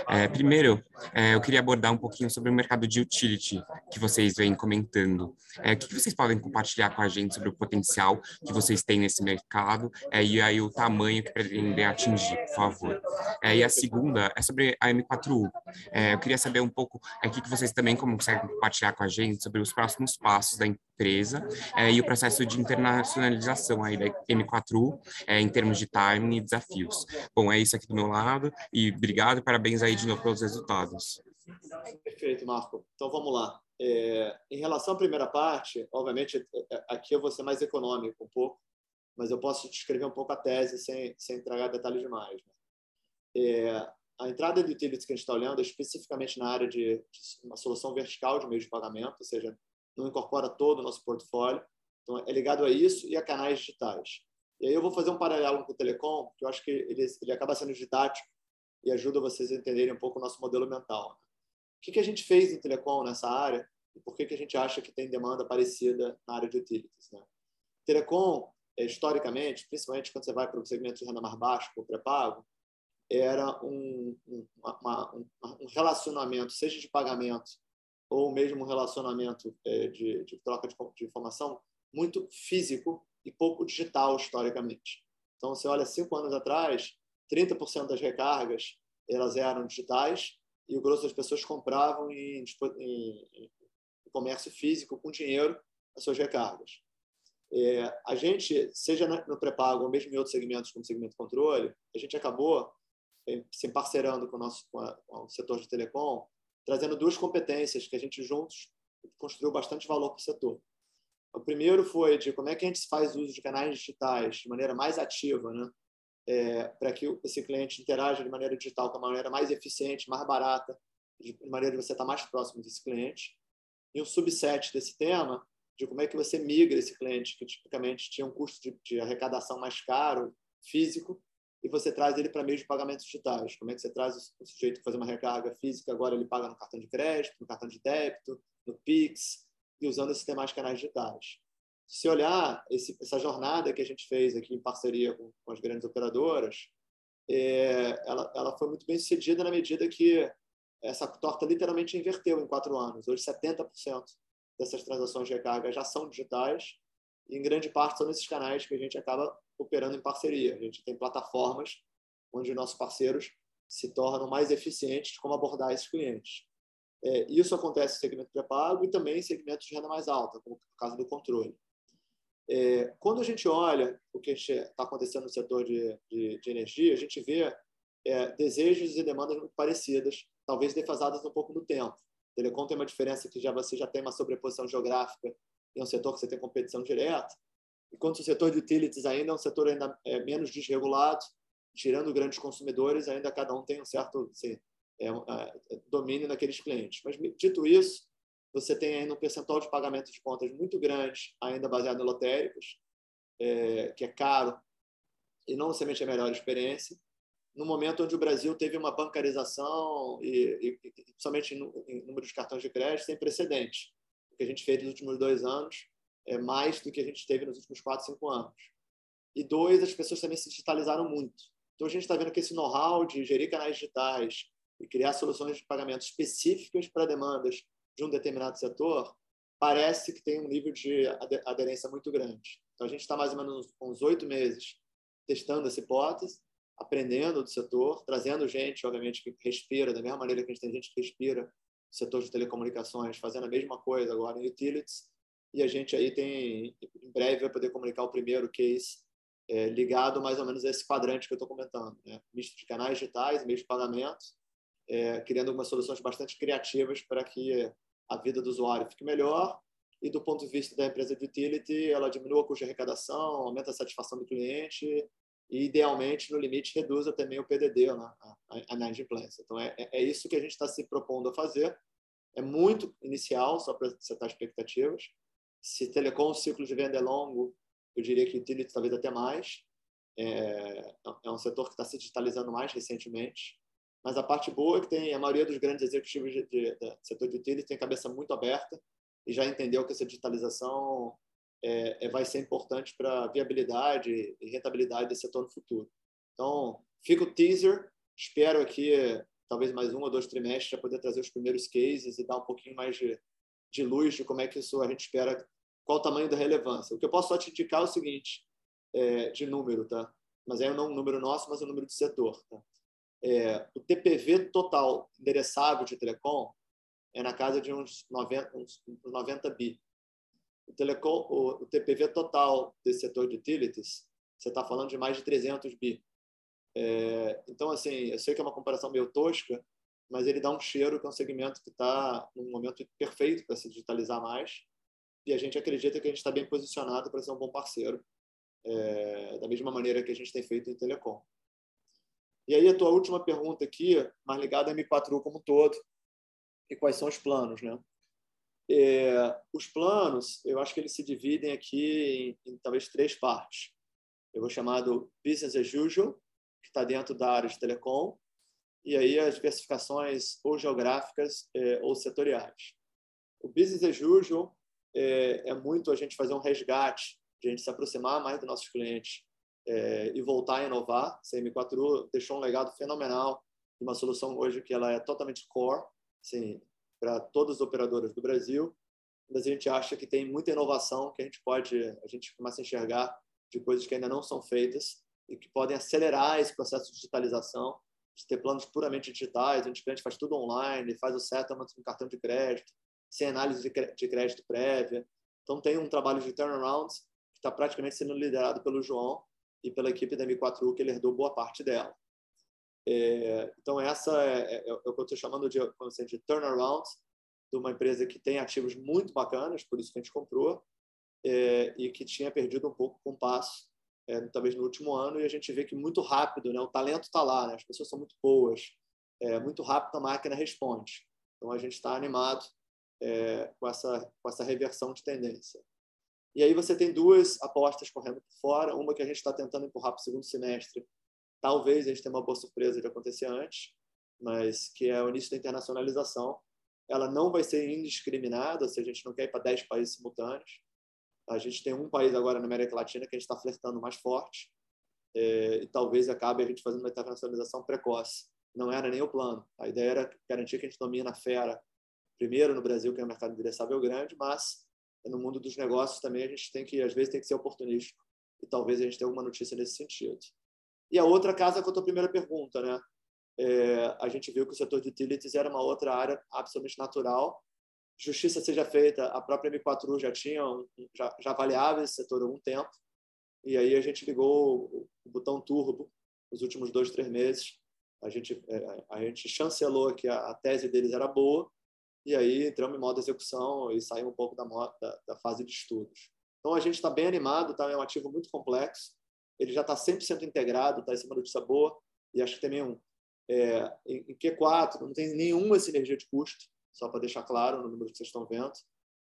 É, primeiro, é, eu queria abordar um pouquinho sobre o mercado de utility que vocês vêm comentando. É, o que vocês podem compartilhar com a gente sobre o potencial que vocês têm nesse mercado é, e aí o tamanho que pretendem atingir, por favor. É, e a segunda é sobre a M4U. É, eu queria saber um pouco aqui que vocês também conseguem compartilhar com a gente sobre os próximos passos da empresa é, e o processo de internacionalização aí da M4U é, em termos de timing e desafios. Bom, é isso aqui do meu lado e obrigado e parabéns aí de novo pelos resultados. Perfeito, Marco. Então vamos lá. É, em relação à primeira parte, obviamente, é, é, aqui eu vou ser mais econômico um pouco, mas eu posso descrever um pouco a tese sem, sem entregar detalhes demais. Né? É, a entrada de utilities que a gente está olhando é especificamente na área de, de, uma solução vertical de meio de pagamento, ou seja, não incorpora todo o nosso portfólio. Então, é ligado a isso e a canais digitais. E aí eu vou fazer um paralelo com o telecom, que eu acho que ele, ele acaba sendo didático e ajuda vocês a entenderem um pouco o nosso modelo mental. O que, que a gente fez em telecom nessa área e por que, que a gente acha que tem demanda parecida na área de utilities? Né? Telecom, é, historicamente, principalmente quando você vai para o segmento de renda mais baixo, o pré-pago, era um, um, uma, um, relacionamento, seja de pagamento ou mesmo um relacionamento é, de, de, troca de, de, informação, muito físico e pouco digital historicamente. Então, você olha cinco anos atrás, 30% das recargas elas eram digitais e o grosso das pessoas compravam em, em, em comércio físico com dinheiro as suas recargas. É, a gente, seja no pré-pago ou mesmo em outros segmentos, como segmento controle, a gente acabou se parceirando com o nosso com, a, com o setor de telecom, trazendo duas competências que a gente juntos construiu bastante valor para o setor. O primeiro foi de como é que a gente faz uso de canais digitais de maneira mais ativa, né? É, para que esse cliente interaja de maneira digital com a maneira mais eficiente, mais barata, de maneira de você estar mais próximo desse cliente. E um subset desse tema de como é que você migra esse cliente que tipicamente tinha um custo de, de arrecadação mais caro, físico, e você traz ele para meios de pagamentos digitais. Como é que você traz o sujeito que fazer uma recarga física, agora ele paga no cartão de crédito, no cartão de débito, no Pix, e usando esses demais canais digitais. Se olhar esse, essa jornada que a gente fez aqui em parceria com, com as grandes operadoras, é, ela, ela foi muito bem sucedida na medida que essa torta literalmente inverteu em quatro anos. Hoje, 70% dessas transações de recarga já são digitais e, em grande parte, são nesses canais que a gente acaba operando em parceria. A gente tem plataformas onde nossos parceiros se tornam mais eficientes de como abordar esses clientes. É, isso acontece no segmento pré-pago e também em segmentos de renda mais alta, como no caso do controle. É, quando a gente olha o que está acontecendo no setor de, de, de, energia, a gente vê é, desejos e demandas muito parecidas, talvez defasadas um pouco no tempo. Telecom tem uma diferença que já você já tem uma sobreposição geográfica em um setor que você tem competição direta, enquanto o setor de utilities ainda é um setor ainda é, menos desregulado, tirando grandes consumidores, ainda cada um tem um certo assim, é, é, domínio naqueles clientes. Mas, dito isso, você tem ainda um percentual de pagamento de contas muito grande, ainda baseado em lotéricos, é, que é caro e não necessariamente a melhor experiência, no momento onde o Brasil teve uma bancarização e, e, e somente em número de cartões de crédito sem precedente. O que a gente fez nos últimos dois anos é mais do que a gente teve nos últimos quatro, cinco anos. E dois, as pessoas também se digitalizaram muito. Então a gente está vendo que esse know-how de gerir canais digitais, e criar soluções de pagamento específicas para demandas de um determinado setor, parece que tem um nível de aderência muito grande. Então, a gente está mais ou menos uns oito meses testando essa hipótese, aprendendo do setor, trazendo gente, obviamente, que respira da mesma maneira que a gente tem gente que respira no setor de telecomunicações, fazendo a mesma coisa agora em utilities, e a gente aí tem, em breve, vai poder comunicar o primeiro case é, ligado mais ou menos a esse quadrante que eu estou comentando, né? misto de canais digitais, meio de pagamento, é, criando algumas soluções bastante criativas para que a vida do usuário fique melhor e do ponto de vista da empresa de utility, ela diminua o custo de arrecadação, aumenta a satisfação do cliente e, idealmente, no limite, reduza também o PDD, né, a, a inadimplência. Então, é, é isso que a gente está se propondo a fazer. É muito inicial, só para setar expectativas. Se telecom, o ciclo de venda é longo, eu diria que utility talvez até mais. É, é um setor que está se digitalizando mais recentemente. Mas a parte boa é que tem a maioria dos grandes executivos de, de, de setor de utility tem cabeça muito aberta e já entendeu que essa digitalização é, é vai ser importante para a viabilidade e rentabilidade desse setor no futuro. Então, fica o teaser. Espero aqui, talvez mais um ou dois trimestres, já poder trazer os primeiros cases e dar um pouquinho mais de, de luz de como é que isso a gente espera, qual o tamanho da relevância. O que eu posso só te indicar é o seguinte, é, de número, tá? Mas é não um número nosso, mas um número de setor, tá? é, o TPV total endereçável de telecom é na casa de uns 90, uns 90 bi. O, telecom, o, o TPV total desse setor de utilities, você está falando de mais de 300 bi. É, então, assim, eu sei que é uma comparação meio tosca, mas ele dá um cheiro que é um segmento que está num momento perfeito para se digitalizar mais. E a gente acredita que a gente está bem posicionado para ser um bom parceiro é, da mesma maneira que a gente tem feito em telecom. E aí a tua última pergunta aqui, mais ligada a M4U como um todo, e quais são os planos, né? É, os planos, eu acho que eles se dividem aqui em, em, talvez três partes. Eu vou chamar do business as usual, que está dentro da área de telecom, e aí as diversificações ou geográficas é, ou setoriais. O business as usual é, é, muito a gente fazer um resgate, a gente se aproximar mais dos nossos clientes é, e voltar a inovar. A CM4U deixou um legado fenomenal de uma solução hoje que ela é totalmente core, assim, para todas as operadoras do Brasil, mas a gente acha que tem muita inovação que a gente pode, a gente começa a enxergar de coisas que ainda não são feitas e que podem acelerar esse processo de digitalização, de ter planos puramente digitais, onde o cliente faz tudo online, faz o settlement no cartão de crédito, sem análise de crédito prévia. Então, tem um trabalho de turnaround que está praticamente sendo liderado pelo João e pela equipe da M4U, que ele herdou boa parte dela. É, então, essa é, é, é, o que eu estou chamando de, assim, de turnaround de uma empresa que tem ativos muito bacanas, por isso que a gente comprou, é, e que tinha perdido um pouco o compasso, é, talvez no último ano, e a gente vê que muito rápido, né, o talento está lá, né, as pessoas são muito boas, é, muito rápido a máquina responde. Então, a gente está animado é, com, essa, com essa reversão de tendência. E aí você tem duas apostas correndo por fora, uma que a gente está tentando empurrar para o segundo semestre, talvez a gente tenha uma boa surpresa de acontecer antes, mas que é o início da internacionalização. Ela não vai ser indiscriminada, se a gente não quer ir para 10 países simultâneos. A gente tem um país agora na América Latina que a gente está flertando mais forte, é, e talvez acabe a gente fazendo uma internacionalização precoce. Não era nem o plano. A ideia era garantir que a gente domina a fera primeiro no Brasil, que é um mercado endereçável grande, mas no mundo dos negócios também a gente tem que, às vezes, tem que ser oportunístico. E talvez a gente tenha alguma notícia nesse sentido. E a outra casa com a tua primeira pergunta, né? É, a gente viu que o setor de utilities era uma outra área absolutamente natural. Justiça seja feita, a própria M4U já tinha, já, já avaliava esse setor há algum tempo. E aí a gente ligou o, o botão turbo nos últimos dois, três meses. A gente, é, a gente chancelou que a, a tese deles era boa e aí entramos em modo execução e saímos um pouco da, da, da fase de estudos. Então a gente está bem animado, tá? é um ativo muito complexo, ele já está 100% integrado, está em cima notícia boa, e acho que também um, é, em, Q4 não tem nenhuma sinergia de custo, só para deixar claro no número que vocês estão vendo.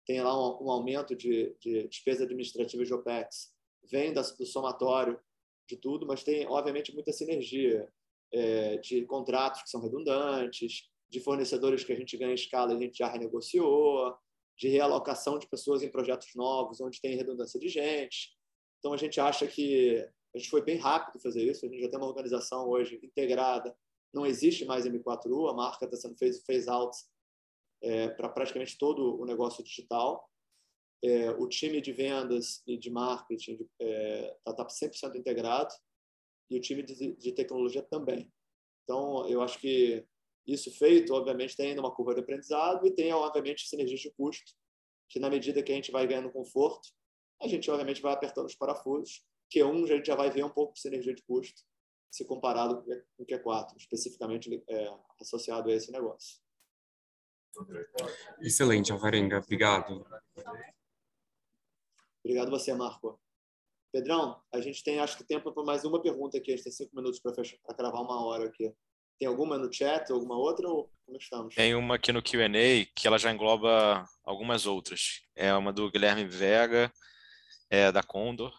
Tem lá um, um aumento de, de, despesa administrativa de OPEX, vem da, do somatório de tudo, mas tem, obviamente, muita sinergia é, de contratos que são redundantes, de fornecedores que a gente ganha escala, a gente já renegociou, de realocação de pessoas em projetos novos, onde tem redundância de gente. Então, a gente acha que a gente foi bem rápido fazer isso, a gente já tem uma organização hoje integrada, não existe mais M4U, a marca está sendo fez phase out é, para praticamente todo o negócio digital. É, o time de vendas e de marketing está é, tá, tá 100% integrado e o time de, de tecnologia também. Então, eu acho que isso feito, obviamente, tem ainda uma curva de aprendizado e tem, obviamente, sinergia de custo, que na medida que a gente vai ganhando conforto, a gente, obviamente, vai apertando os parafusos, que um a gente já vai ver um pouco de sinergia de custo, se comparado com o Q4, especificamente é, associado a esse negócio. Excelente, Alvarenga. Obrigado. Obrigado você, Marco. Pedrão, a gente tem, acho que, tempo para mais uma pergunta aqui. A gente tem cinco minutos para cravar uma hora aqui. Tem alguma no chat, alguma outra ou como estamos? Tem uma aqui no Q&A que ela já engloba algumas outras. É uma do Guilherme Vega, é, da Condor,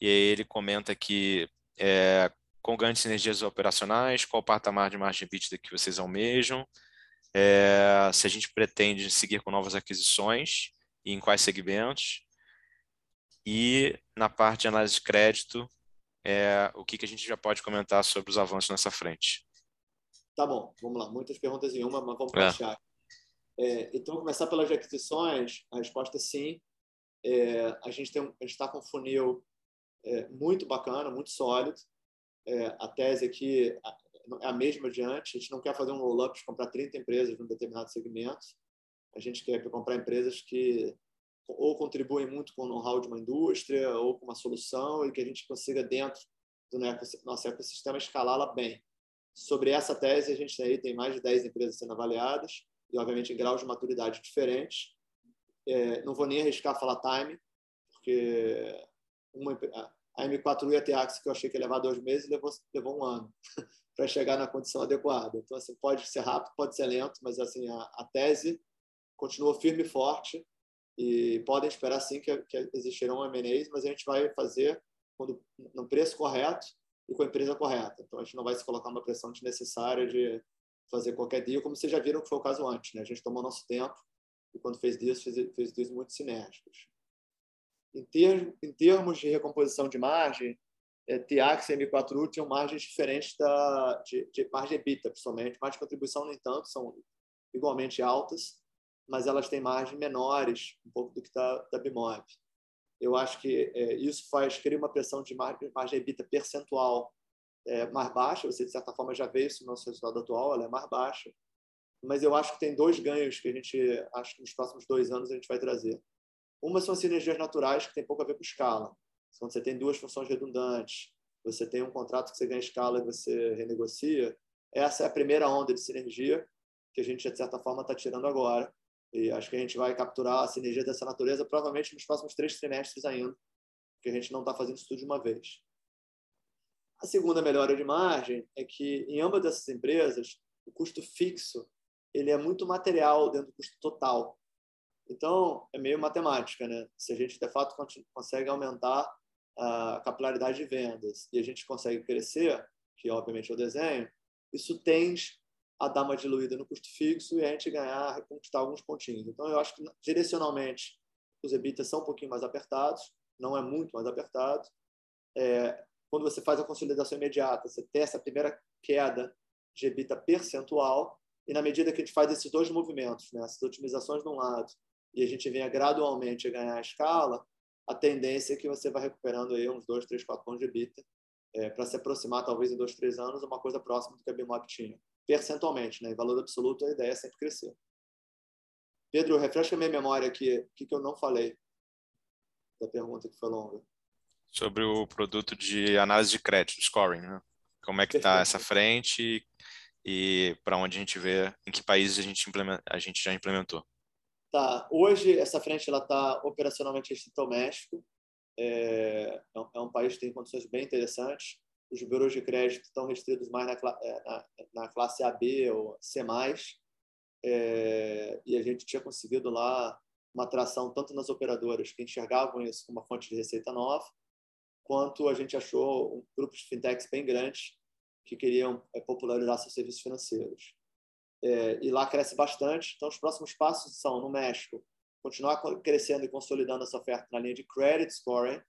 e ele comenta que é, com grandes sinergias operacionais, qual o patamar de margem EBITDA que vocês almejam, é, se a gente pretende seguir com novas aquisições e em quais segmentos, e na parte de análise de crédito, é, o que, que a gente já pode comentar sobre os avanços nessa frente. Tá bom, vamos lá. Muitas perguntas em uma, mas vamos para é. É, então, começar pelas aquisições, a resposta é sim. É, a gente está com um funil é, muito bacana, muito sólido. É, a tese aqui é a mesma adiante. A gente não quer fazer um roll-up de comprar 30 empresas num determinado segmento. A gente quer comprar empresas que ou contribuem muito com o know-how de uma indústria ou com uma solução e que a gente consiga, dentro do nosso ecossistema, escalá-la bem. Sobre essa tese, a gente aí tem mais de 10 empresas sendo avaliadas, e obviamente em graus de maturidade diferentes. É, não vou nem arriscar falar time, porque uma, A M4U e a Teax, que eu achei que ia levar dois meses, levou, levou um ano para chegar na condição adequada. Então, assim, pode ser rápido, pode ser lento, mas assim a, a tese continua firme e forte e podem esperar sim que, que existirão M&As, mas a gente vai fazer quando, no preço correto e com a empresa correta. Então, a gente não vai se colocar uma pressão desnecessária de fazer qualquer dia, como vocês já viram que foi o caso antes. Né? A gente tomou nosso tempo e, quando fez dias, fez, fez dias muito sinérgicos. Em, ter, em termos de recomposição de margem, é, TIAX e M4U tinham margens diferentes da, de, de margem EBITDA, principalmente. Margem de contribuição, no entanto, são igualmente altas, mas elas têm margens menores, um pouco do que da, da Bimob. Eu acho que é, isso faz cria uma pressão de margem, margem EBITDA percentual é, mais baixa. Você, de certa forma, já vê isso no nosso resultado atual, ela é mais baixa. Mas eu acho que tem dois ganhos que a gente, acho que nos próximos dois anos a gente vai trazer. Uma são as sinergias naturais, que tem pouco a ver com escala. Quando você tem duas funções redundantes, você tem um contrato que você ganha escala e você renegocia. Essa é a primeira onda de sinergia que a gente, de certa forma, está tirando agora. E acho que a gente vai capturar a sinergia dessa natureza provavelmente nos próximos três trimestres ainda, porque a gente não está fazendo isso tudo de uma vez. A segunda melhora de margem é que em ambas dessas empresas o custo fixo ele é muito material dentro do custo total. Então é meio matemática, né? Se a gente de fato consegue aumentar a capilaridade de vendas e a gente consegue crescer, que obviamente é o desenho, isso tende a dar uma diluída no custo fixo e a gente ganhar, reconquistar alguns pontinhos. Então eu acho que direcionalmente os EBITDAs são um pouquinho mais apertados, não é muito mais apertado. É, quando você faz a consolidação imediata, você tem essa primeira queda de EBITDA percentual, e na medida que a gente faz esses dois movimentos, né, essas otimizações de um lado, e a gente venha gradualmente a ganhar a escala, a tendência é que você vai recuperando aí uns 2, 3, 4 pontos de EBITDA é, para se aproximar, talvez em 2, 3 anos, uma coisa próxima do que a Bimob tinha. Percentualmente, né? em valor absoluto, a ideia é sempre crescer. Pedro, refresca minha memória aqui, o que, que eu não falei da pergunta que foi longa sobre o produto de análise de crédito, scoring, né? Como é que está essa frente e, para onde a gente vê, em que países a gente, a gente já implementou? Tá. Hoje, essa frente está operacionalmente restrita ao México. É, é, é, um país que tem condições bem interessantes. Os bureaus de crédito estão restritos mais na, é, na, na classe AB ou C+. É, e a gente tinha conseguido lá uma atração tanto nas operadoras que enxergavam isso como uma fonte de receita nova, quanto a gente achou um grupo de fintechs bem grandes que queriam é, popularizar seus serviços financeiros. É, e lá cresce bastante. Então, os próximos passos são, no México, continuar crescendo e consolidando essa oferta na linha de credit scoring.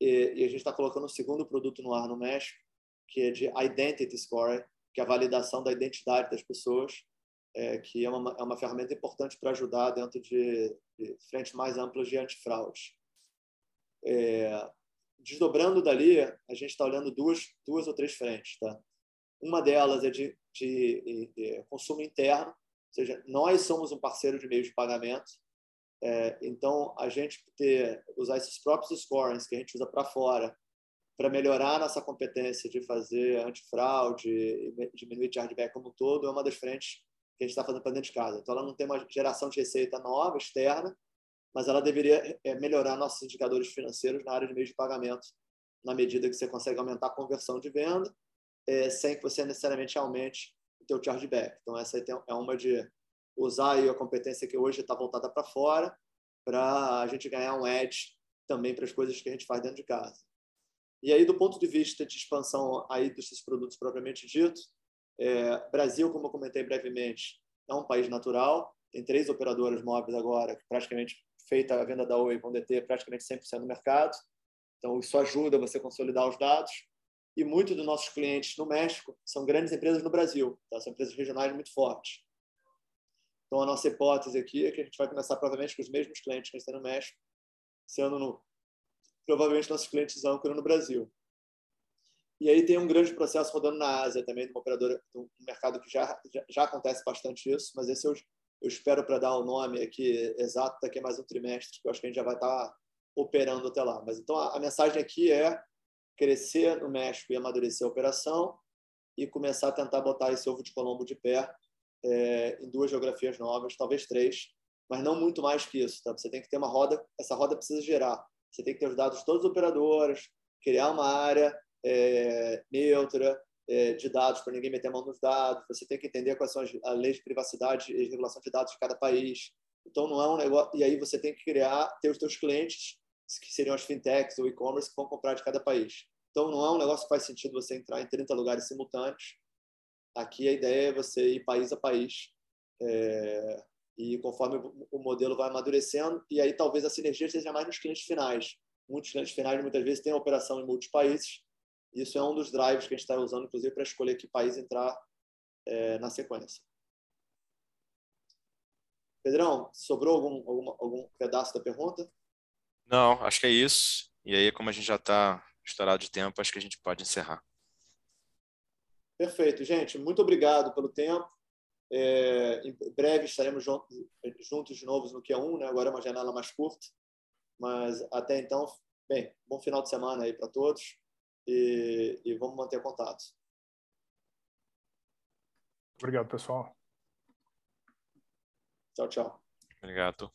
E, e a gente está colocando um segundo produto no ar no México, que é de identity scoring, que é a validação da identidade das pessoas, é, que é uma, é uma ferramenta importante para ajudar dentro de, de frentes mais amplas de antifraude. É, desdobrando dali, a gente está olhando duas, duas ou três frentes. Tá? Uma delas é de, de, de, consumo interno, ou seja, nós somos um parceiro de meios de pagamento, é, então a gente ter usar esses próprios scorings que a gente usa para fora para melhorar nossa competência de fazer antifraude e diminuir chargeback como um todo é uma das frentes que a gente está fazendo para dentro de casa. Então ela não tem uma geração de receita nova externa, mas ela deveria é, melhorar nossos indicadores financeiros na área de meio de pagamento, na medida que você consegue aumentar a conversão de venda, é, sem que você necessariamente aumente o teu chargeback. Então, essa é uma de usar a competência que hoje está voltada para fora, para a gente ganhar um edge também para as coisas que a gente faz dentro de casa. E aí, do ponto de vista de expansão aí desses produtos propriamente dito, é, Brasil, como eu comentei brevemente, é um país natural, tem três operadoras móveis agora, praticamente feita a venda da Oi, vão deter praticamente 100% do mercado. Então, isso ajuda você a consolidar os dados. E muitos dos nossos clientes no México são grandes empresas no Brasil, tá? são empresas regionais muito fortes. Então, a nossa hipótese aqui é que a gente vai começar provavelmente com os mesmos clientes que a gente tem no México, sendo no, provavelmente nossos clientes âncora no Brasil. E aí tem um grande processo rodando na Ásia também, de uma operadora, um mercado que já, já, já acontece bastante isso, mas esse o eu espero para dar o nome aqui exato daqui a mais um trimestre, que eu acho que a gente já vai estar operando até lá. Mas então a, a mensagem aqui é crescer no México e amadurecer a operação e começar a tentar botar esse ovo de Colombo de pé é, em duas geografias novas, talvez três, mas não muito mais que isso. Tá? Você tem que ter uma roda, essa roda precisa gerar. Você tem que ter os dados de todos os operadores, criar uma área é, neutra é, de dados para ninguém meter a mão nos dados. Você tem que entender quais são as, leis de privacidade e regulação de dados de cada país. Então não é um negócio. E aí você tem que criar, ter os seus clientes que seriam as fintechs ou e-commerce que vão comprar de cada país. Então não é um negócio que faz sentido você entrar em 30 lugares simultâneos. Aqui a ideia é você ir país a país é, e conforme o modelo vai amadurecendo e aí talvez a sinergia seja mais nos clientes finais. Muitos clientes finais muitas vezes têm operação em muitos países. Isso é um dos drives que a gente está usando, inclusive, para escolher que país entrar é, na sequência. Pedrão, sobrou algum, algum, algum pedaço da pergunta? Não, acho que é isso. E aí, como a gente já está estourado de tempo, acho que a gente pode encerrar. Perfeito, gente. Muito obrigado pelo tempo. É, em breve estaremos juntos, juntos de novo no Q1, né? agora é uma janela mais curta. Mas até então, bem, bom final de semana aí para todos e, e vamos manter contato. Obrigado, pessoal. Tchau, tchau. Obrigado.